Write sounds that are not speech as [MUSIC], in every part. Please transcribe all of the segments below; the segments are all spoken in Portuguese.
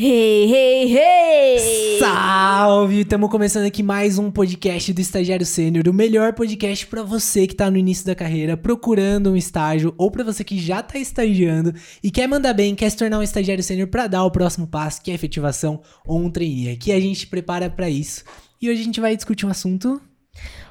Hey, hey, hey! Salve! Estamos começando aqui mais um podcast do Estagiário Sênior, o melhor podcast para você que tá no início da carreira, procurando um estágio, ou para você que já tá estagiando e quer mandar bem, quer se tornar um estagiário sênior para dar o próximo passo, que é efetivação ou um trainee. Aqui a gente prepara para isso. E hoje a gente vai discutir um assunto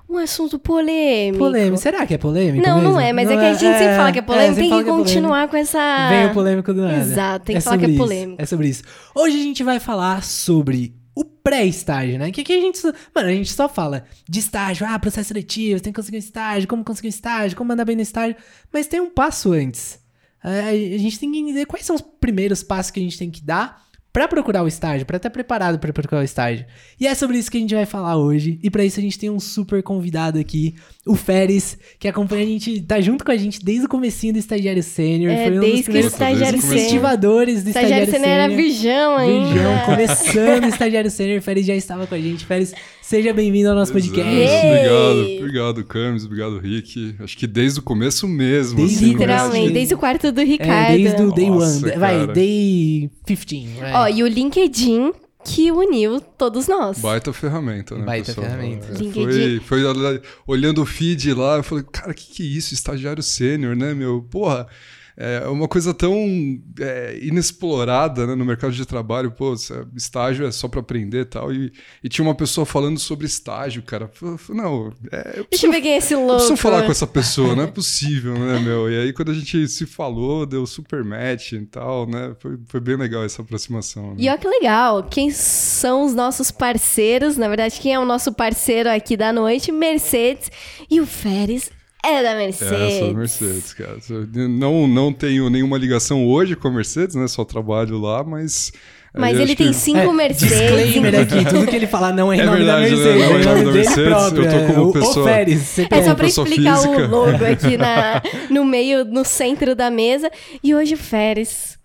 Um assunto polêmico. polêmico. Será que é polêmico? Não, mesmo? não é, mas é que a gente sempre fala que é polêmico, sempre tem que é continuar com essa. Vem o polêmico do nada. Exato, tem que falar que é isso, polêmico. É sobre isso. Hoje a gente vai falar sobre o pré-estágio, né? Que aqui a gente só, mano, a gente só fala de estágio, ah, processo seletivo, tem que conseguir um estágio, como conseguir um estágio, como mandar bem no estágio, mas tem um passo antes. É, A gente tem que entender quais são os primeiros passos que a gente tem que dar pra procurar o estágio, pra estar preparado pra procurar o estágio. E é sobre isso que a gente vai falar hoje. E pra isso a gente tem um super convidado aqui, o Feres, que acompanha a gente, tá junto com a gente desde o comecinho do estagiário sênior, É, foi um dos desde que o primeiros estagiário o incentivadores do Estagiário estagiário sênior era sênior. virgão ainda. Virgão, começando o estagiário sênior. Félix já estava com a gente. Félix, seja bem-vindo ao nosso podcast. Yay! Obrigado, obrigado, Camis, obrigado, Rick. Acho que desde o começo mesmo. Desde- assim, Literalmente, Desde- desde o quarto do É, Ricardo. desde o day Nossa, one. Vai, cara. day 15. vai. Ó, e o LinkedIn que uniu todos nós. Baita ferramenta, né, Baita pessoal? ferramenta. É. Foi, foi olha- olhando o feed lá, eu falei, cara, que que é isso? Estagiário sênior, né, meu? Porra, é uma coisa tão é, inexplorada né, no mercado de trabalho. Pô, estágio é só pra aprender e tal. E, tinha uma pessoa falando sobre estágio, cara. Eu Não, é, eu Deixa eu preciso ver quem é esse Eu louco. preciso falar com essa pessoa, não é possível, né, meu? E aí, quando a gente se falou, deu super match e tal, né? Foi, foi bem legal essa aproximação. Né? E olha que legal, quem são os nossos parceiros? Na verdade, quem é o nosso parceiro aqui da noite? Mercedes. E o Férez é da Mercedes. É, sou Mercedes, cara. Não, não tenho nenhuma ligação hoje com a Mercedes, né? Só trabalho lá, mas. Mas aí ele tem que- cinco É, Mercedes. Disclaimer aqui, tudo que ele falar não é em É nome verdade, da né? Mercedes, Não é em nome dele Mercedes, próprio. eu tô é, como o- pessoa- Férez, É só pra explicar física. o logo aqui na, [LAUGHS] no meio, no centro da mesa. E hoje o Férez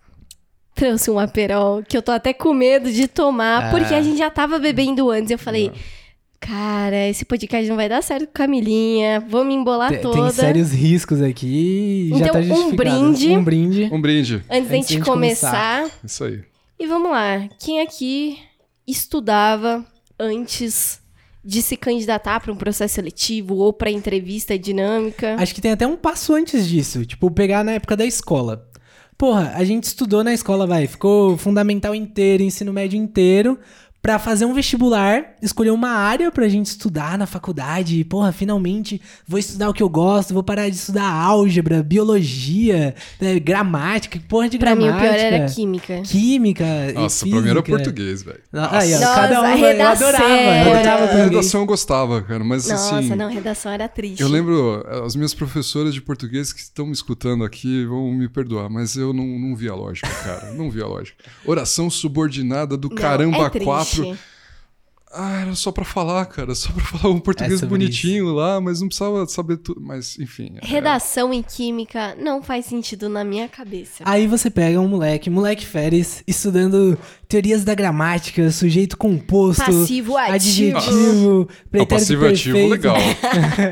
trouxe um aperol que eu tô até com medo de tomar, Ah. porque a gente já tava bebendo antes. Eu falei, cara, esse podcast não vai dar certo com Camilinha, vou me embolar Tem, toda. tem sérios riscos aqui. já Então, tá um justificado. brinde. Um brinde. Um brinde. Antes da Antes gente de começar. Isso aí. E vamos lá, quem aqui estudava antes de se candidatar para um processo seletivo ou para entrevista dinâmica? Acho que tem até um passo antes disso. Tipo, pegar na época da escola. Porra, a gente estudou na escola, vai. Ficou fundamental inteiro, ensino médio inteiro para fazer um vestibular, escolher uma área pra gente estudar na faculdade. E, porra, finalmente vou estudar o que eu gosto, vou parar de estudar álgebra, biologia, né, gramática, porra de pra gramática. Pra mim o pior era química. Química. Nossa, pra mim era português, velho. Aí, ó, Nossa, cada um redação, eu adorava. Era... redação eu gostava, cara, mas Nossa, assim. Nossa, não, redação era triste. Eu lembro, eh, as minhas professoras de português que estão me escutando aqui vão me perdoar, mas eu não, não vi lógica, cara. não via lógica. Oração subordinada do não, caramba é 4 ah, era só pra falar, cara. Só pra [LAUGHS] falar um português é bonitinho isso. lá, mas não precisava saber tudo. Mas, enfim. É. Redação é... em química não faz sentido na minha cabeça. Aí você pega um moleque, moleque férias, estudando teorias da gramática, sujeito composto. Passivo ativo. Adjetivo. Passivo perfeito. ativo legal.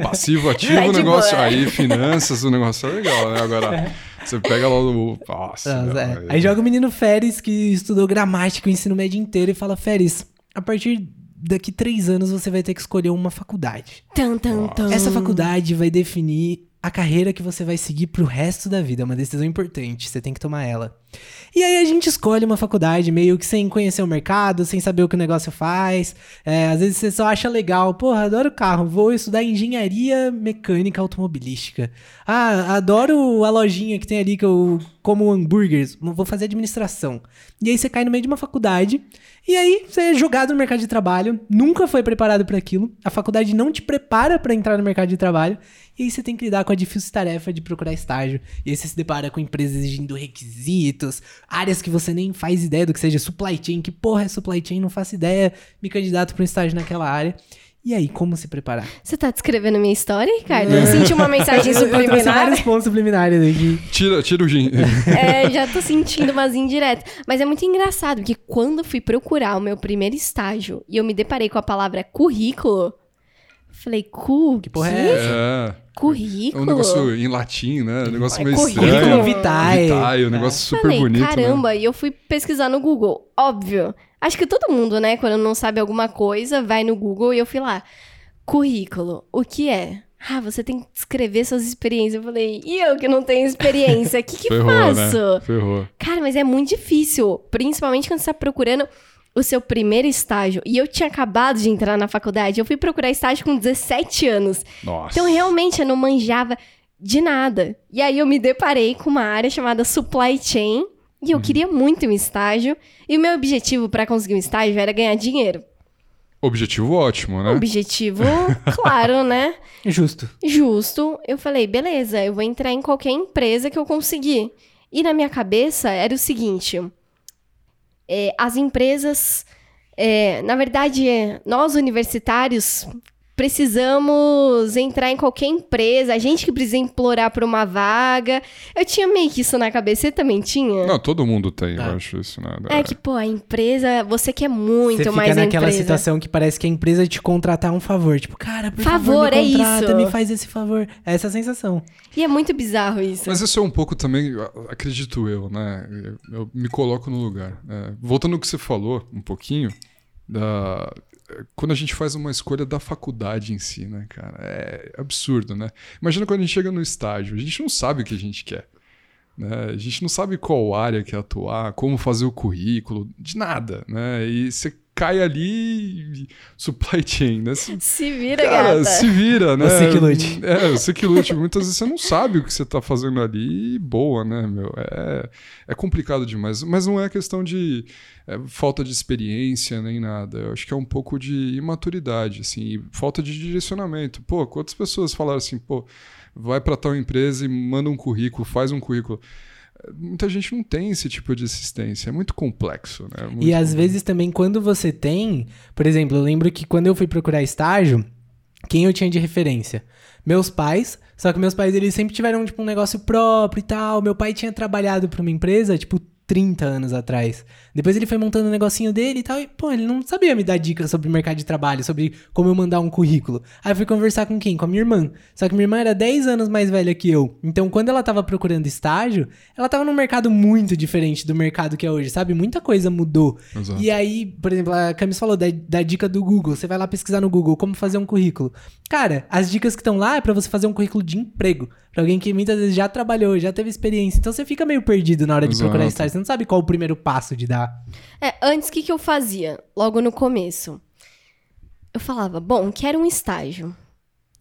passivo ativo, [LAUGHS] o negócio. Boa. Aí, finanças, o negócio é legal, né? Agora. [LAUGHS] você pega lá o. Nossa. Nossa, não, é. Aí joga o menino Férez, que estudou gramática o ensino médio inteiro, e fala: Férez, a partir daqui três anos você vai ter que escolher uma faculdade. Tan, tan, tan. Essa faculdade vai definir a carreira que você vai seguir pro resto da vida. É uma decisão importante, você tem que tomar ela. E aí a gente escolhe uma faculdade meio que sem conhecer o mercado, sem saber o que o negócio faz. É, às vezes você só acha legal, porra, adoro carro, vou estudar engenharia mecânica automobilística. Ah, adoro a lojinha que tem ali que eu como hambúrgueres, vou fazer administração. E aí você cai no meio de uma faculdade, e aí você é jogado no mercado de trabalho, nunca foi preparado para aquilo, a faculdade não te prepara para entrar no mercado de trabalho, e aí você tem que lidar com a difícil tarefa de procurar estágio. E aí você se depara com empresas exigindo requisitos, áreas que você nem faz ideia do que seja supply chain. Que porra é supply chain? Não faço ideia. Me candidato para um estágio naquela área. E aí, como se preparar? Você tá descrevendo minha história, Ricardo? Eu senti uma mensagem [LAUGHS] Eu, eu subliminar. vários pontos subliminares aqui. Tira, tira o gin. [LAUGHS] É, já tô sentindo umas indiretas. Mas é muito engraçado, porque quando eu fui procurar o meu primeiro estágio e eu me deparei com a palavra currículo, Falei, cu? Que porra é essa? É. É Currículo? um negócio em latim, né? Um negócio É meio currículo. estranho. Vitae. Vitae, um negócio super Falei, bonito. né? caramba, e eu fui pesquisar no Google. Óbvio. Acho que todo mundo, né, quando não sabe alguma coisa, vai no Google e eu fui lá. Currículo, o que é? Ah, você tem que descrever suas experiências. Eu falei, e eu que não tenho experiência, o que que Ferrou, faço? né? Ferrou. Cara, mas é muito difícil, principalmente quando você tá procurando o seu primeiro estágio. E eu tinha acabado de entrar na faculdade, eu fui procurar estágio com 17 anos. Nossa. Então, realmente, eu não manjava de nada. E aí, eu me deparei com uma área chamada Supply Chain. E eu queria muito um estágio. E o meu objetivo para conseguir um estágio era ganhar dinheiro. Objetivo ótimo, né? Objetivo, [LAUGHS] claro, né? Justo. Justo. Eu falei, beleza, eu vou entrar em qualquer empresa que eu conseguir. E na minha cabeça era o seguinte: é, as empresas. é, na verdade, é, nós universitários precisamos entrar em qualquer empresa, a gente que precisa implorar por uma vaga. Eu tinha meio que isso na cabeça, você também tinha? Não, todo mundo tem, Tá. eu acho isso, né? É que, pô, a empresa, você quer muito Você fica mais a naquela empresa. situação que parece que a empresa te contratar um favor. Tipo, cara, por favor, Favor, é me contrata, isso. me faz esse favor. É essa a sensação. E é muito bizarro isso. Mas isso é um pouco também, acredito eu, né? Eu, eu me coloco no lugar. É, voltando ao que você falou um pouquinho, da, quando a gente faz uma escolha da faculdade em si, né, cara? É absurdo, né? Imagina quando a gente chega no estágio, a gente não sabe o que a gente quer. Né? A gente não sabe qual área quer atuar, como fazer o currículo, de nada, né? E você cai ali supply chain, né? Você- Se vira, Cara, gata. se vira, né? Você que lute. É, você que lute. Muitas vezes você não sabe o que você tá fazendo ali e boa, né, meu? É, é complicado demais. Mas não é questão de é, falta de experiência nem nada. Eu acho que é um pouco de imaturidade, assim, e falta de direcionamento. Pô, quantas pessoas falaram assim, pô, vai para tal empresa e manda um currículo, faz um currículo. Muita gente não tem esse tipo de assistência. É muito complexo, né? Muito E às complexo. vezes também, quando você tem. Por exemplo, eu lembro que quando eu fui procurar estágio, quem eu tinha de referência? Meus pais. Só que meus pais, eles sempre tiveram, tipo, um negócio próprio e tal. Meu pai tinha trabalhado pra uma empresa, tipo, 30 anos atrás. Depois ele foi montando um negocinho dele e tal. E, pô, ele não sabia me dar dicas sobre mercado de trabalho, sobre como eu mandar um currículo. Aí eu fui conversar com quem? Com a minha irmã. Só que minha irmã era 10 anos mais velha que eu. Então, quando ela tava procurando estágio, ela tava num mercado muito diferente do mercado que é hoje, sabe? Muita coisa mudou. Exato. E aí, por exemplo, a Camis falou da, da dica do Google. Você vai lá pesquisar no Google como fazer um currículo. Cara, as dicas que estão lá é pra você fazer um currículo de emprego. Pra alguém que muitas vezes já trabalhou, já teve experiência. Então você fica meio perdido na hora de Exato. procurar estágio. Você não sabe qual o primeiro passo de dar. É, antes, o que, que eu fazia? Logo no começo. Eu falava, bom, quero um estágio.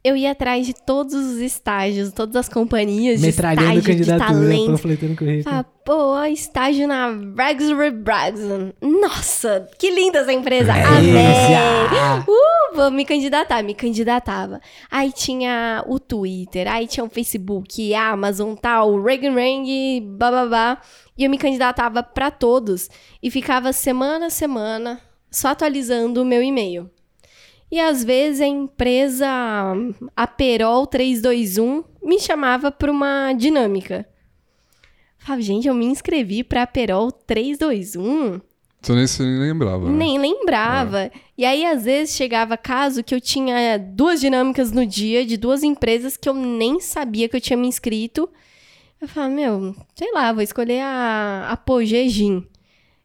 Eu ia atrás de todos os estágios, todas as companhias de estágio, de talento. panfletando currículo. Falava, pô, estágio na Ragsbury Bragson. Nossa, que linda essa empresa. É Amei. Uh, vou me candidatar, me candidatava. Aí tinha o Twitter, aí tinha o Facebook, a Amazon, tal, o Reagan Ring, bababá. E eu me candidatava pra todos. E ficava semana a semana só atualizando o meu e-mail. E às vezes a empresa, a Perol 321, me chamava pra uma dinâmica. Falava, gente, eu me inscrevi pra Perol 321. Você nem se lembrava. né? Nem lembrava. E aí, às vezes, chegava caso que eu tinha duas dinâmicas no dia de duas empresas que eu nem sabia que eu tinha me inscrito. Eu falava, meu, sei lá, vou escolher a Apogee Gin.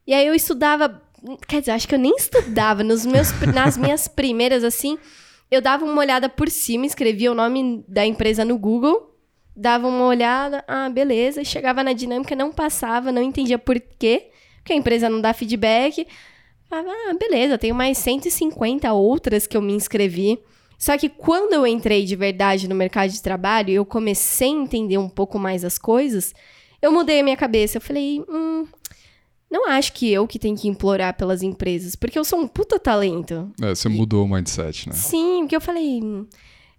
E aí eu estudava, quer dizer, acho que eu nem estudava. Nos meus, nas minhas [LAUGHS] primeiras, assim, eu dava uma olhada por cima, escrevia o nome da empresa no Google, dava uma olhada, ah, beleza, chegava na dinâmica, não passava, não entendia por quê, porque a empresa não dá feedback. Falava, ah, beleza, tenho mais 150 outras que eu me inscrevi. Só que quando eu entrei de verdade no mercado de trabalho eu comecei a entender um pouco mais as coisas, eu mudei a minha cabeça. Eu falei, hum, não acho que eu que tenho que implorar pelas empresas, porque eu sou um puta talento. É, você mudou o mindset, né? Sim, porque eu falei.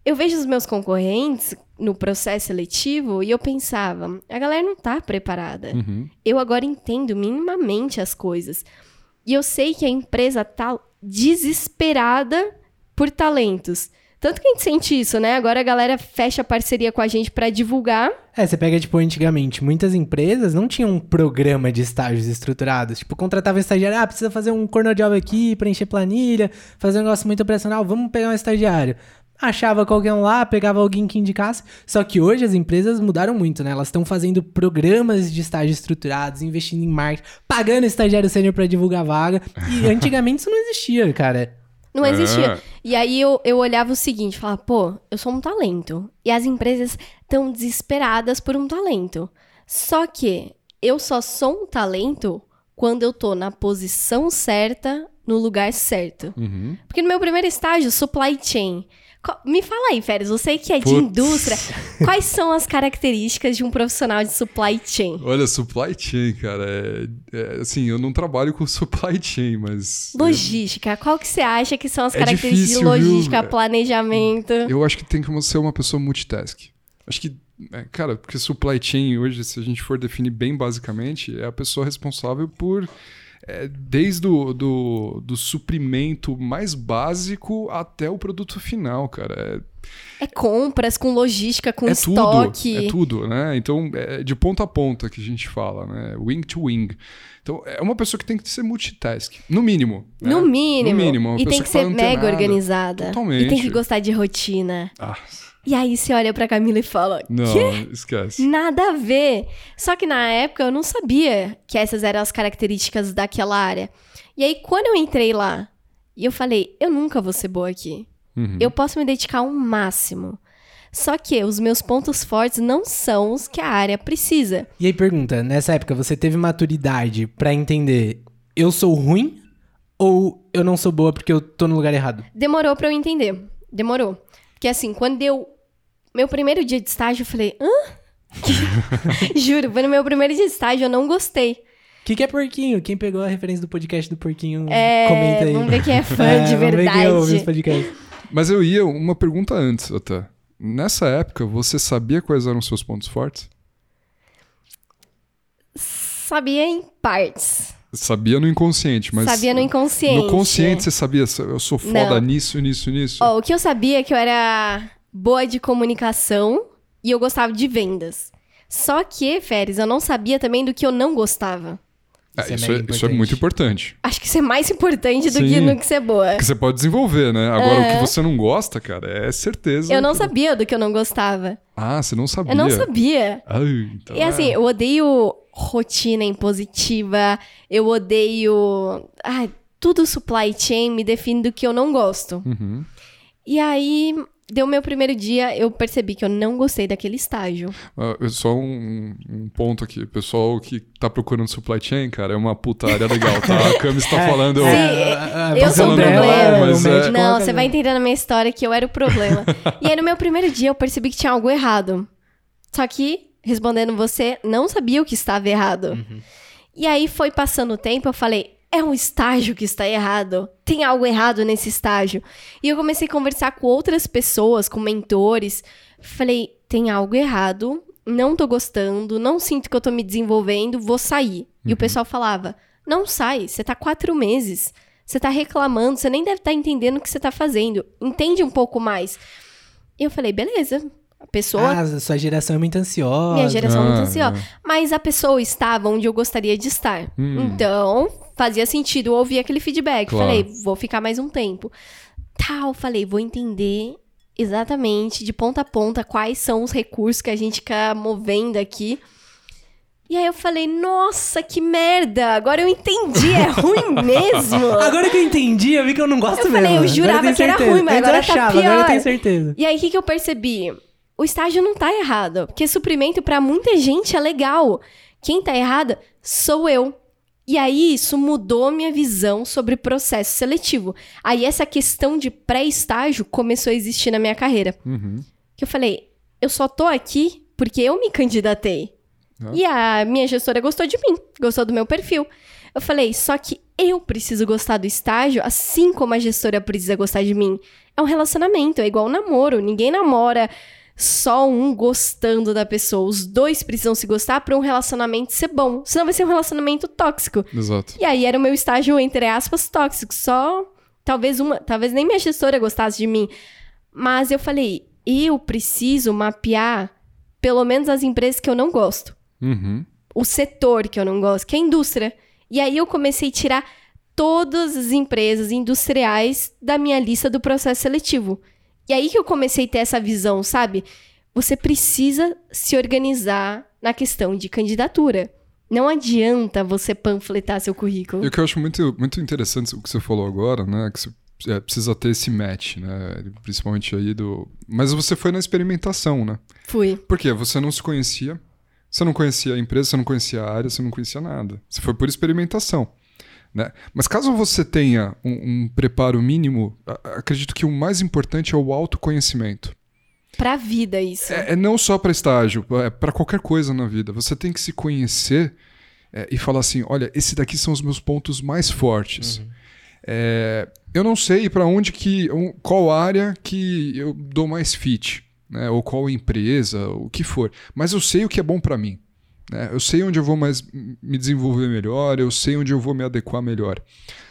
Eu vejo os meus concorrentes no processo seletivo e eu pensava, a galera não tá preparada. Uhum. Eu agora entendo minimamente as coisas. E eu sei que a empresa tá desesperada por talentos. Tanto que a gente sente isso, né? Agora a galera fecha parceria com a gente pra divulgar. É, você pega, tipo, antigamente, muitas empresas não tinham um programa de estágios estruturados. Tipo, contratava um estagiário, ah, precisa fazer um corner job aqui, preencher planilha, fazer um negócio muito operacional, vamos pegar um estagiário. achava qualquer um lá, pegava alguém que indicasse. Só que hoje as empresas mudaram muito, né? Elas estão fazendo programas de estágio estruturados, investindo em marketing, pagando estagiário sênior para divulgar vaga. E [LAUGHS] antigamente isso não existia, cara. Não existia. É. E aí eu, eu olhava o seguinte, falava, pô, eu sou um talento. E as empresas estão desesperadas por um talento. Só que eu só sou um talento quando eu tô na posição certa, no lugar certo. Uhum. Porque no meu primeiro estágio, supply chain. Me fala aí, Férez, você que é de Putz. indústria, quais são as características de um profissional de supply chain? Olha, supply chain, cara, é, é, assim, eu não trabalho com [LAUGHS] supply chain, mas Logística, qual que você acha que são as É características difícil, de logística, viu? planejamento? eu acho que tem que ser uma pessoa multitask. Acho que, é, cara, porque supply chain hoje, se a gente for definir bem basicamente, é a pessoa responsável por é, desde o do, do suprimento mais básico até o produto final, cara. É, É compras com logística, com é estoque. tudo, é tudo, né? Então, é de ponta a ponta que a gente fala, né? Wing to wing. Então, é uma pessoa que tem que ser multitask, no mínimo. né? No mínimo. No mínimo. E tem que ser mega organizada. Totalmente. E tem que gostar de rotina. Ah, E aí você olha pra Camila e fala: não, Quê? esquece. Nada a ver. Só que na época eu não sabia que essas eram as características daquela área. E aí, quando eu entrei lá, e eu falei, eu nunca vou ser boa aqui. Uhum. Eu posso me dedicar ao máximo. Só que os meus pontos fortes não são os que a área precisa. E aí pergunta, nessa época você teve maturidade pra entender eu sou ruim ou eu não sou boa porque eu tô no lugar errado? Demorou pra eu entender. Demorou. Porque assim, quando eu. Meu primeiro dia de estágio, eu falei, hã? [LAUGHS] Juro, foi no meu primeiro dia de estágio, eu não gostei. O que, que é porquinho? Quem pegou a referência do podcast do porquinho, É, comenta aí. vamos ver quem é [LAUGHS] fã É, de vamos ver quem ouve os verdade. podcasts. Mas eu ia uma pergunta antes até. Nessa época, você sabia quais eram os seus pontos fortes? Sabia em partes. Sabia no inconsciente, mas. sabia no inconsciente. No consciente você sabia, eu sou foda Não. nisso, nisso, nisso. Ó, o que eu sabia é que eu era boa de comunicação e eu gostava de vendas. Só que, Férez, eu não sabia também do que eu não gostava. É, Isso é isso, é, isso é muito importante. Acho que isso é mais importante do Sim. que no que ser boa. Porque você pode desenvolver, né? Agora, o que você não gosta, cara, é certeza. Eu não que- sabia do que eu não gostava. Ah, você não sabia. Eu não sabia. Ai, então E assim, é. eu odeio rotina impositiva, eu odeio. Ai, tudo supply chain me define do que eu não gosto. Uhum. E aí, deu meu primeiro dia, eu percebi que eu não gostei daquele estágio. Eu- só um, um ponto aqui. Pessoal que tá procurando supply chain, cara, é uma puta área legal, tá? A Cami está [LAUGHS] falando. eu- Sim, a- a eu sou visão o problema. mas é- Não, você vai entender na minha história que eu era o problema. [LAUGHS] e aí, no meu primeiro dia, eu percebi que tinha algo errado. Só que, respondendo você, não sabia o que estava errado. Uhum. E aí, foi passando o tempo, eu falei, é um estágio que está errado. Tem algo errado nesse estágio. E eu comecei a conversar com outras pessoas, com mentores. Falei, tem algo errado, não tô gostando, não sinto que eu tô me desenvolvendo, vou sair. E o pessoal falava, não sai, você tá quatro meses. Você tá reclamando, você nem deve estar entendendo o que você tá fazendo. Entende um pouco mais. E eu falei, beleza. A pessoa Ah, sua geração é muito ansiosa. minha geração é muito Ah, ansiosa. Mas a pessoa estava onde eu gostaria de estar. Hum. Então, fazia sentido eu ouvir aquele feedback. Claro. Falei, vou ficar mais um tempo. Tal, falei, vou entender exatamente, de ponta a ponta, quais são os recursos que a gente fica movendo aqui. E aí eu falei, nossa, que merda! Agora eu entendi, é [LAUGHS] ruim mesmo. Agora que eu entendi, eu vi que eu não gosto Eu mesmo. falei, eu jurava tenho que era ruim, mas eu agora tá achava, agora eu pior. tenho certeza. E aí, o que, que eu percebi? O estágio não tá errado. Porque suprimento pra muita gente é legal. Quem tá errada sou eu. E aí, isso mudou minha visão sobre processo seletivo. Aí, essa questão de pré-estágio começou a existir na minha carreira. Uhum. Que eu falei, eu só tô aqui porque eu me candidatei. Ah. E a minha gestora gostou de mim, gostou do meu perfil. Eu falei, só que eu preciso gostar do estágio, assim como a gestora precisa gostar de mim. É um relacionamento, é igual um namoro. Ninguém namora só um gostando da pessoa. Os dois precisam se gostar para um relacionamento ser bom. Senão vai ser um relacionamento tóxico. Exato. E aí era o meu estágio, entre aspas, tóxico. Só talvez uma. Talvez nem minha gestora gostasse de mim. Mas eu falei, eu preciso mapear pelo menos as empresas que eu não gosto. Uhum. O setor que eu não gosto, que é a indústria. E aí eu comecei a tirar todas as empresas industriais da minha lista do processo seletivo. E aí que eu comecei a ter essa visão, sabe? Você precisa se organizar na questão de candidatura. Não adianta você panfletar seu currículo. E o que eu acho muito, muito interessante o que você falou agora, né? Que você é, precisa ter esse match, né? Principalmente aí do. Mas você foi na experimentação, né? Fui. Por quê? Você não se conhecia, você não conhecia a empresa, você não conhecia a área, você não conhecia nada. Você foi por experimentação. Né? Mas caso você tenha um, um preparo mínimo, acredito que o mais importante é o autoconhecimento. Para a vida, isso. É, é não só para estágio, é para qualquer coisa na vida. Você tem que se conhecer é, e falar assim: olha, esses daqui são os meus pontos mais fortes. Uhum. É, eu não sei para onde que. qual área que eu dou mais fit, né? Ou qual empresa, o que for. Mas eu sei o que é bom para mim. Né? Eu sei onde eu vou mais me desenvolver melhor, eu sei onde eu vou me adequar melhor.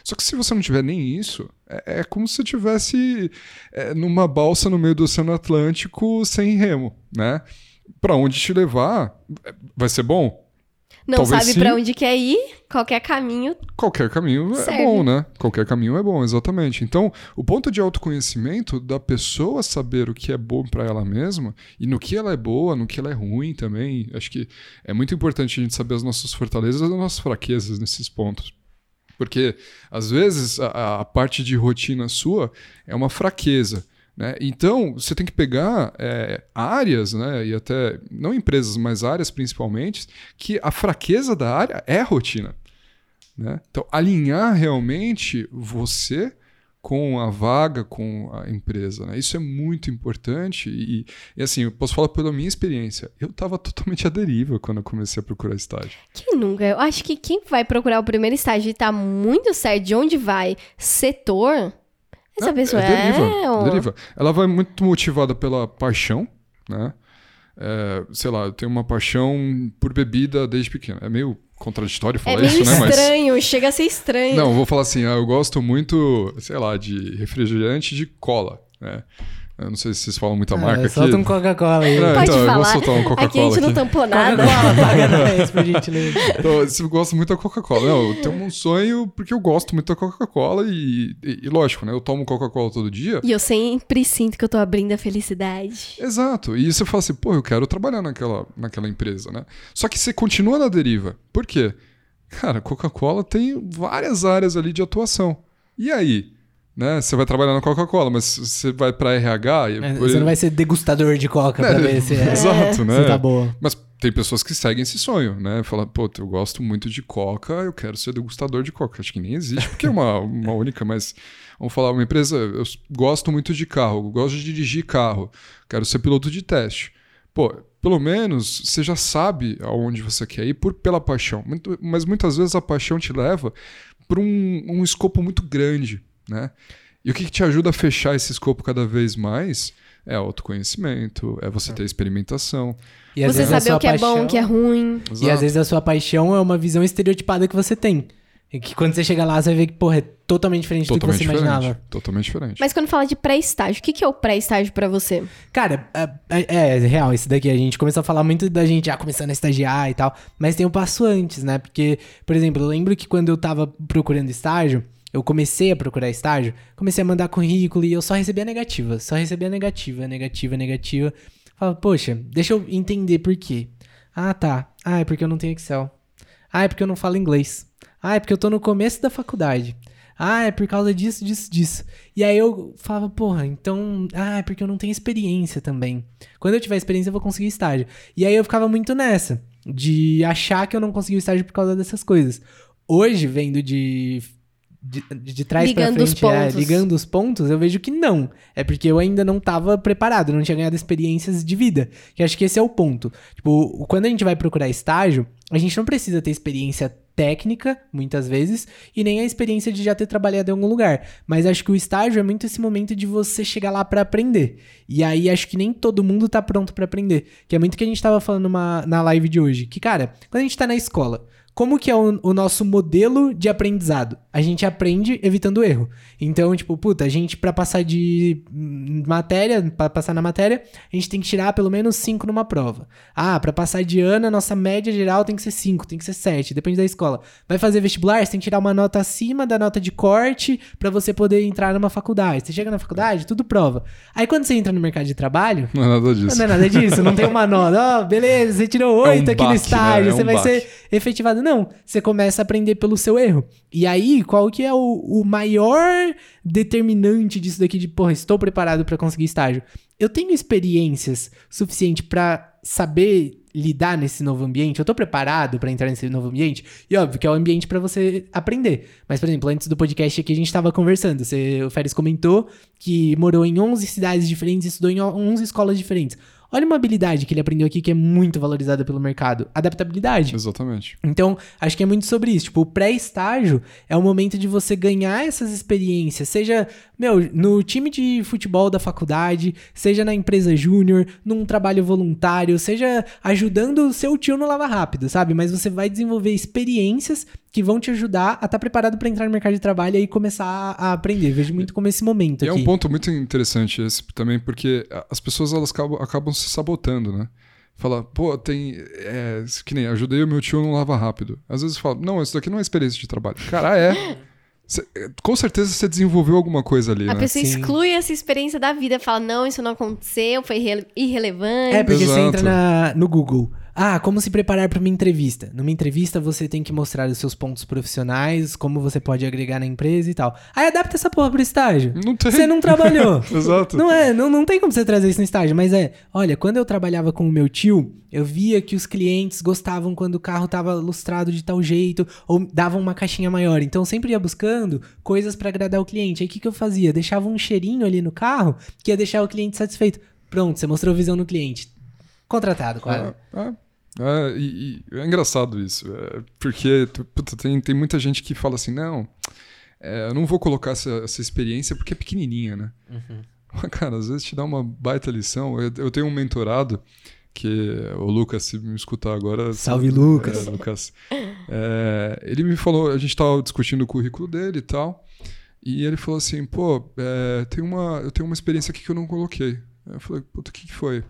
Só que se você não tiver nem isso, é, é como se você estivesse é, numa balsa no meio do Oceano Atlântico sem remo, né? Para onde te levar, é, vai ser bom? Não Talvez sabe para onde quer ir, qualquer caminho. Qualquer caminho é serve. é bom, né? Qualquer caminho é bom, exatamente. Então, o ponto de autoconhecimento da pessoa saber o que é bom para ela mesma e no que ela é boa, no que ela é ruim também. Acho que é muito importante a gente saber as nossas fortalezas e as nossas fraquezas nesses pontos. Porque, às vezes, a, a parte de rotina sua é uma fraqueza. Né? Então, você tem que pegar é, áreas, né, e até, não empresas, mas áreas principalmente, que a fraqueza da área é rotina. Né? Então, alinhar realmente você com a vaga, com a empresa. Né? Isso é muito importante e, e, assim, eu posso falar pela minha experiência. Eu estava totalmente à deriva quando eu comecei a procurar estágio. Quem nunca? Eu acho que quem vai procurar o primeiro estágio e está muito certo de onde vai, setor, essa pessoa é, deriva, é ou... deriva. Ela vai muito motivada pela paixão, né? É, sei lá, eu tenho uma paixão por bebida desde pequeno. É meio contraditório falar é isso, né? É estranho, Mas... chega a ser estranho. Não, vou falar assim, ah, eu gosto muito, sei lá, de refrigerante de cola, né? Eu não sei se vocês falam muita ah, marca aqui. Solta um Coca-Cola aí. Não, Pode então, falar. eu vou soltar um Coca-Cola Aqui a gente aqui. não tampou nada. Coca-Cola, paga nós, por gentileza. [LAUGHS] Então, eu gosto muito da Coca-Cola. Não, eu tenho um sonho porque eu gosto muito da Coca-Cola e, e, e, lógico, né? Eu tomo Coca-Cola todo dia. E eu sempre sinto que eu tô abrindo a felicidade. Exato. E você fala assim, pô, eu quero trabalhar naquela, naquela empresa, né? Só que você continua na deriva. Por quê? Cara, Coca-Cola tem várias áreas ali de atuação. E aí? Né? Você vai trabalhar na Coca-Cola, mas você vai para RH. É, você não vai ser degustador de Coca é, pra ver se é. Exato, né? [LAUGHS] Se tá boa. Mas tem pessoas que seguem esse sonho, né? Fala, pô, eu gosto muito de Coca, eu quero ser degustador de Coca. Acho que nem existe, porque é uma, [LAUGHS] uma única, mas vamos falar, uma empresa, eu gosto muito de carro, gosto de dirigir carro, quero ser piloto de teste. Pô, pelo menos você já sabe aonde você quer ir por, pela paixão. Muito, mas muitas vezes a paixão te leva para um, um escopo muito grande né? E o que, que te ajuda a fechar esse escopo cada vez mais é autoconhecimento, é você ter experimentação. E você saber o que paixão... é bom, o que é ruim. Exato. E às vezes a sua paixão é uma visão estereotipada que você tem. E que quando você chega lá, você vai ver que, porra, é totalmente diferente totalmente do que você diferente, imaginava. Totalmente diferente. Mas quando fala de pré-estágio, o que, que é o pré-estágio para você? Cara, é, é, é, real, isso daqui. A gente começou a falar muito da gente já começando a estagiar e tal. Mas tem um passo antes, né? Porque, por exemplo, eu lembro que quando eu tava procurando estágio, eu comecei a procurar estágio, comecei a mandar currículo e eu só recebia negativa, só recebia negativa, negativa, negativa. Falava, poxa, deixa eu entender por quê. Ah, tá. Ah, é porque eu não tenho Excel. Ah, é porque eu não falo inglês. Ah, é porque eu tô no começo da faculdade. Ah, é por causa disso, disso, disso. E aí eu falava, porra, então. Ah, é porque eu não tenho experiência também. Quando eu tiver experiência, eu vou conseguir estágio. E aí eu ficava muito nessa, de achar que eu não conseguia estágio por causa dessas coisas. Hoje, vendo de de, de trás ligando pra frente, é, ligando os pontos, eu vejo que não. É porque eu ainda não estava preparado, não tinha ganhado experiências de vida. Que acho que esse é o ponto. Tipo, quando a gente vai procurar estágio, a gente não precisa ter experiência técnica, muitas vezes, e nem a experiência de já ter trabalhado em algum lugar. Mas acho que o estágio é muito esse momento de você chegar lá para aprender. E aí acho que nem todo mundo tá pronto para aprender. Que é muito que a gente tava falando numa, na live de hoje. Que, cara, quando a gente tá na escola, como que é o, o nosso modelo de aprendizado? A gente aprende evitando erro. Então, tipo, puta, a gente pra passar de matéria, pra passar na matéria, a gente tem que tirar pelo menos 5 numa prova. Ah, pra passar de ano, a nossa média geral tem que ser 5, tem que ser 7, depende da escola. Vai fazer vestibular, você tem que tirar uma nota acima da nota de corte pra você poder entrar numa faculdade. Você chega na faculdade, tudo prova. Aí quando você entra no mercado de trabalho, Não é nada disso. não é nada disso, não tem uma nota. Ó, beleza, você tirou É um oito aqui no baque, estágio, né? É você um vai baque. ser efetivado. Não, você começa a aprender pelo seu erro. E aí, qual que é o, o maior determinante disso daqui de, porra, estou preparado para conseguir estágio? Eu tenho experiências suficiente para saber lidar nesse novo ambiente? Eu tô preparado para entrar nesse novo ambiente? E óbvio que é o ambiente para você aprender. Mas, por exemplo, antes do podcast aqui a gente tava conversando, você, o Férez comentou que morou em 11 cidades diferentes estudou em 11 escolas diferentes. Olha uma habilidade que ele aprendeu aqui que é muito valorizada pelo mercado: adaptabilidade. Exatamente. Então, acho que é muito sobre isso. Tipo, o pré-estágio é o momento de você ganhar essas experiências, seja, meu, no time de futebol da faculdade, seja na empresa júnior, num trabalho voluntário, seja ajudando o seu tio no lava rápido, sabe? Mas você vai desenvolver experiências que vão te ajudar a estar preparado para entrar no mercado de trabalho e começar a aprender. Vejo muito como esse momento E é aqui. um ponto muito interessante esse também, porque as pessoas elas acabam, acabam se sabotando, né? Fala, pô, tem. É, que nem ajudei o meu tio no lava rápido. Às vezes fala, não, isso daqui não é experiência de trabalho. Cara, é. [LAUGHS] Cê- com certeza você desenvolveu alguma coisa ali, A né? pessoa Sim. exclui essa experiência da vida, fala, não, isso não aconteceu, foi irre- irrelevante. É, porque você Exato. entra na- no Google. Ah, como se preparar para uma entrevista. Numa entrevista você tem que mostrar os seus pontos profissionais, como você pode agregar na empresa e tal. Aí adapta essa porra pro estágio. Não tem. Você não trabalhou. [LAUGHS] Exato. Não é, não, não tem como você trazer isso no estágio, mas é, olha, quando eu trabalhava com o meu tio, eu via que os clientes gostavam quando o carro tava lustrado de tal jeito, ou davam uma caixinha maior. Então eu sempre ia buscando coisas pra agradar o cliente. Aí o que, que eu fazia? Deixava um cheirinho ali no carro que ia deixar o cliente satisfeito. Pronto, você mostrou visão no cliente. Contratado, quase. É, é. É, e, e é engraçado isso, é, porque puta, tem, tem muita gente que fala assim, não, é, eu não vou colocar essa, essa experiência porque é pequenininha, né? Mas, [LAUGHS] Cara, às vezes te dá uma baita lição. Eu, eu tenho um mentorado que o Lucas, se me escutar agora... [LAUGHS] Salve, Lucas. É, Lucas. É, ele me falou, a gente tava discutindo o currículo dele e tal, e ele falou assim, pô, é, tem uma, eu tenho uma experiência aqui que eu não coloquei. Eu falei, puta, o que, que foi?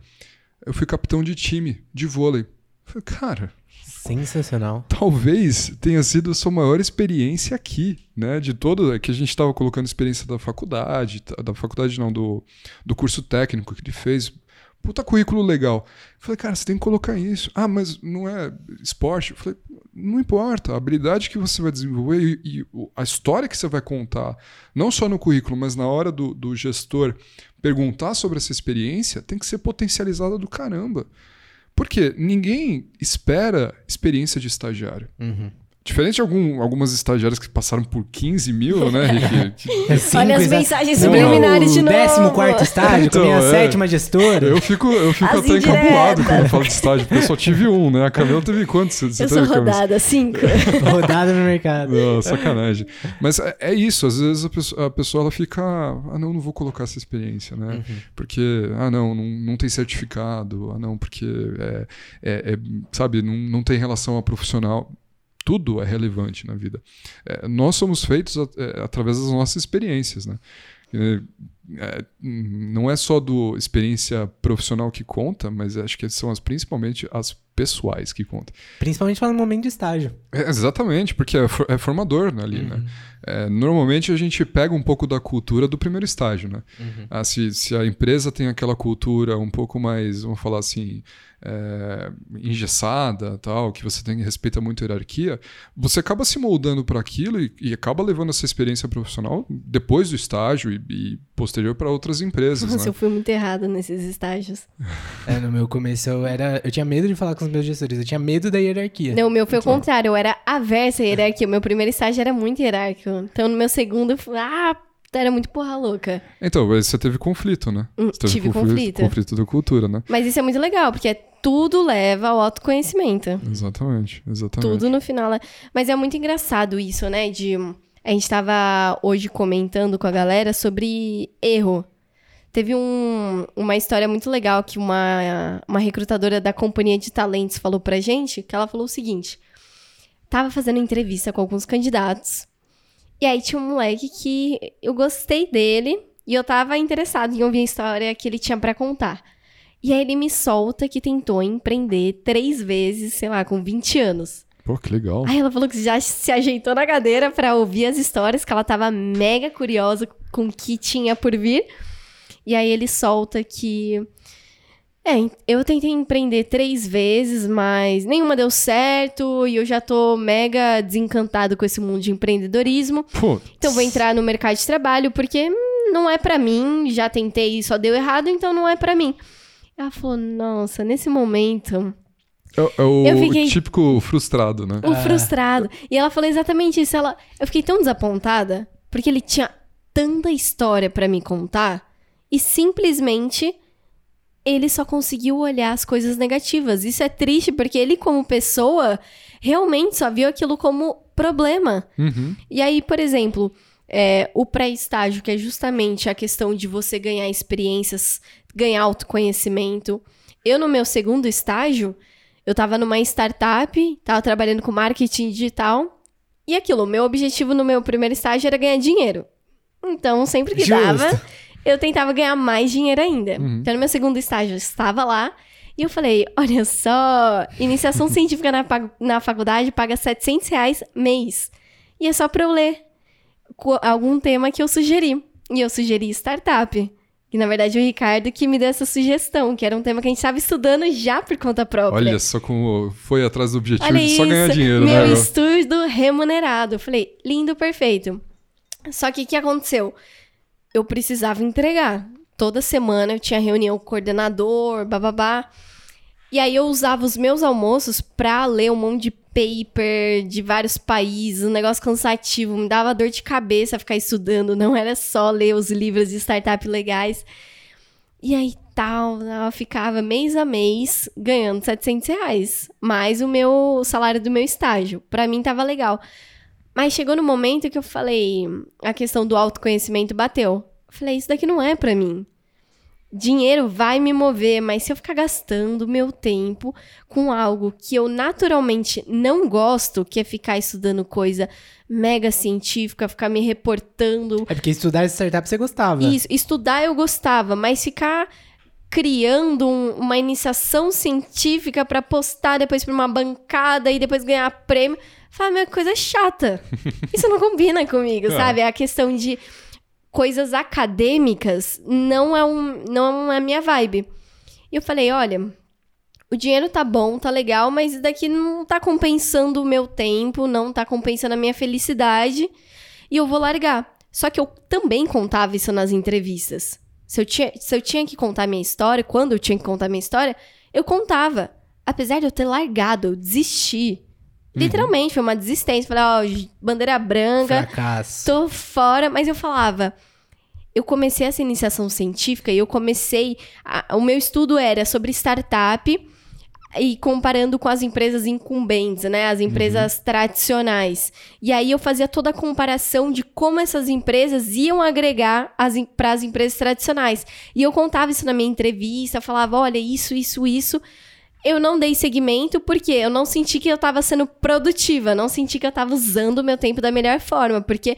Eu fui capitão de time, de vôlei. Falei, [LAUGHS] cara, Sensacional. talvez tenha sido a sua maior experiência aqui, né? De todo. É que a gente estava colocando experiência da faculdade, tá- da faculdade não, do, do curso técnico que ele fez. Puta currículo legal. Falei, cara, você tem que colocar isso. Ah, mas não é esporte? Falei, não importa. A habilidade que você vai desenvolver e, e a história que você vai contar, não só no currículo, mas na hora do, do gestor perguntar sobre essa experiência, tem que ser potencializada do caramba. Porque ninguém espera experiência de estagiário. Uhum. Diferente de algum, algumas estagiárias que passaram por 15 mil, né, [LAUGHS] Rick? É cinco Olha as mensagens subliminares de novo. Décimo quarto estágio, com a minha Então, é. sétima gestora. Eu fico, eu fico As até encabulado quando eu falo de estágio, porque eu só tive um, né? A Camila teve quantos? Você Eu teve, sou Camila? rodada, cinco. [LAUGHS] Rodada no mercado. Não, sacanagem. Mas é, é isso, às vezes a pessoa, a pessoa, ela fica, ah, não, não vou colocar essa experiência, né? Porque, ah, não, não, não tem certificado, ah, não, porque, é, é- é, sabe, não, não tem relação a profissional. Tudo é relevante na vida. É, nós somos feitos a- é, através das nossas experiências, né? É, não é só do experiência profissional que conta, mas acho que são as, principalmente as pessoais que contam. Principalmente falando no momento de estágio. É, exatamente, porque é, for- é formador né, ali, né? É, normalmente a gente pega um pouco da cultura do primeiro estágio, né? Ah, se, se a empresa tem aquela cultura um pouco mais, vamos falar assim, é, engessada, tal, que você tem respeita muito a hierarquia, você acaba se moldando para aquilo e, e acaba levando essa experiência profissional depois do estágio e, e posterior para outras empresas, Nossa, né? eu fui muito errada nesses estágios. É, no meu começo eu era. Eu tinha medo de falar com os meus gestores, eu tinha medo da hierarquia. Não, o meu foi o contrário, eu era aversa à hierarquia. O meu primeiro estágio era muito hierárquico. Então, no meu segundo, eu fui, ah, era muito porra louca. Então, mas você teve conflito, né? Hum, Você teve tive conflito. conflito da cultura, né? Mas isso é muito legal, porque tudo leva ao autoconhecimento. Exatamente, exatamente. Tudo no final. é- Mas é muito engraçado isso, né? De. A gente tava hoje comentando com a galera sobre erro. Teve um- uma história muito legal que uma, uma recrutadora da companhia de talentos falou pra gente, que ela falou o seguinte. tava fazendo entrevista com alguns candidatos. E aí tinha um moleque que eu gostei dele e eu tava interessado em ouvir a história que ele tinha pra contar. E aí ele me solta que tentou empreender três vezes, sei lá, com 20 anos. Pô, que legal. Aí ela falou que já se ajeitou na cadeira pra ouvir as histórias, que ela tava mega curiosa com o que tinha por vir. E aí ele solta que. É, eu tentei empreender três vezes, mas nenhuma deu certo e eu já tô mega desencantado com esse mundo de empreendedorismo. Pô, Então vou entrar no mercado de trabalho porque hum, não é pra mim, já tentei e só deu errado, então não é pra mim. Ela falou: "Nossa, nesse momento, é, é o Eu fiquei- típico frustrado, né? o frustrado". E ela falou exatamente isso, ela, eu fiquei tão desapontada porque ele tinha tanta história pra me contar e simplesmente ele só conseguiu olhar as coisas negativas. Isso é triste porque ele como pessoa realmente só viu aquilo como problema. Uhum. E aí, por exemplo, é, o pré-estágio, que é justamente a questão de você ganhar experiências, ganhar autoconhecimento. Eu, no meu segundo estágio, eu tava numa startup, tava trabalhando com marketing digital. E aquilo, o meu objetivo no meu primeiro estágio era ganhar dinheiro. Então, sempre que Justo. dava, eu tentava ganhar mais dinheiro ainda. Uhum. Então, no meu segundo estágio, eu estava lá. E eu falei, olha só, iniciação [LAUGHS] científica na, na faculdade paga 700 reais mês. E é só pra eu ler algum tema que eu sugeri. E eu sugeri startup. E na verdade o Ricardo que me deu essa sugestão, que era um tema que a gente estava estudando já por conta própria. Olha só como foi atrás do objetivo Olha de só ganhar isso, dinheiro, meu né? meu? estudo remunerado. Eu falei, lindo, perfeito. Só que o que aconteceu? Eu precisava entregar. Toda semana eu tinha reunião com o coordenador, bababá. E aí eu usava os meus almoços pra ler um monte de paper de vários países, um negócio cansativo, me dava dor de cabeça ficar estudando, não era só ler os livros de startup legais. E aí tal, ela ficava mês a mês ganhando 700 reais, mais o meu o salário do meu estágio. Pra mim tava legal. Mas chegou no momento que eu falei, a questão do autoconhecimento bateu. Eu falei, isso daqui não é pra mim. Dinheiro vai me mover, mas se eu ficar gastando meu tempo com algo que eu naturalmente não gosto, que é ficar estudando coisa mega científica, ficar me reportando É porque estudar startup você gostava. isso, estudar eu gostava, mas ficar criando um- uma iniciação científica pra postar depois pra uma bancada e depois ganhar prêmio, fala, meu, coisa chata. [LAUGHS] Isso não combina comigo, É. sabe? A questão de coisas acadêmicas não é, um, não é a minha vibe. E eu falei, olha, o dinheiro tá bom, tá legal, mas daqui não tá compensando o meu tempo, não tá compensando a minha felicidade, e eu vou largar. Só que eu também contava isso nas entrevistas. Se eu tinha, se eu tinha que contar minha história, quando eu tinha que contar minha história, eu contava. Apesar de eu ter largado, eu desisti. Literalmente, foi uma desistência. Falei, ó, bandeira branca, Fracasso. tô fora, mas eu falava. Eu comecei essa iniciação científica e eu comecei. a- o meu estudo era sobre startup e comparando com as empresas incumbentes, né? As empresas tradicionais. E aí eu fazia toda a comparação de como essas empresas iam agregar para as empresas tradicionais. E eu contava isso na minha entrevista, falava: olha, isso, isso, isso. Eu não dei seguimento porque eu não senti que eu estava sendo produtiva, não senti que eu estava usando o meu tempo da melhor forma, porque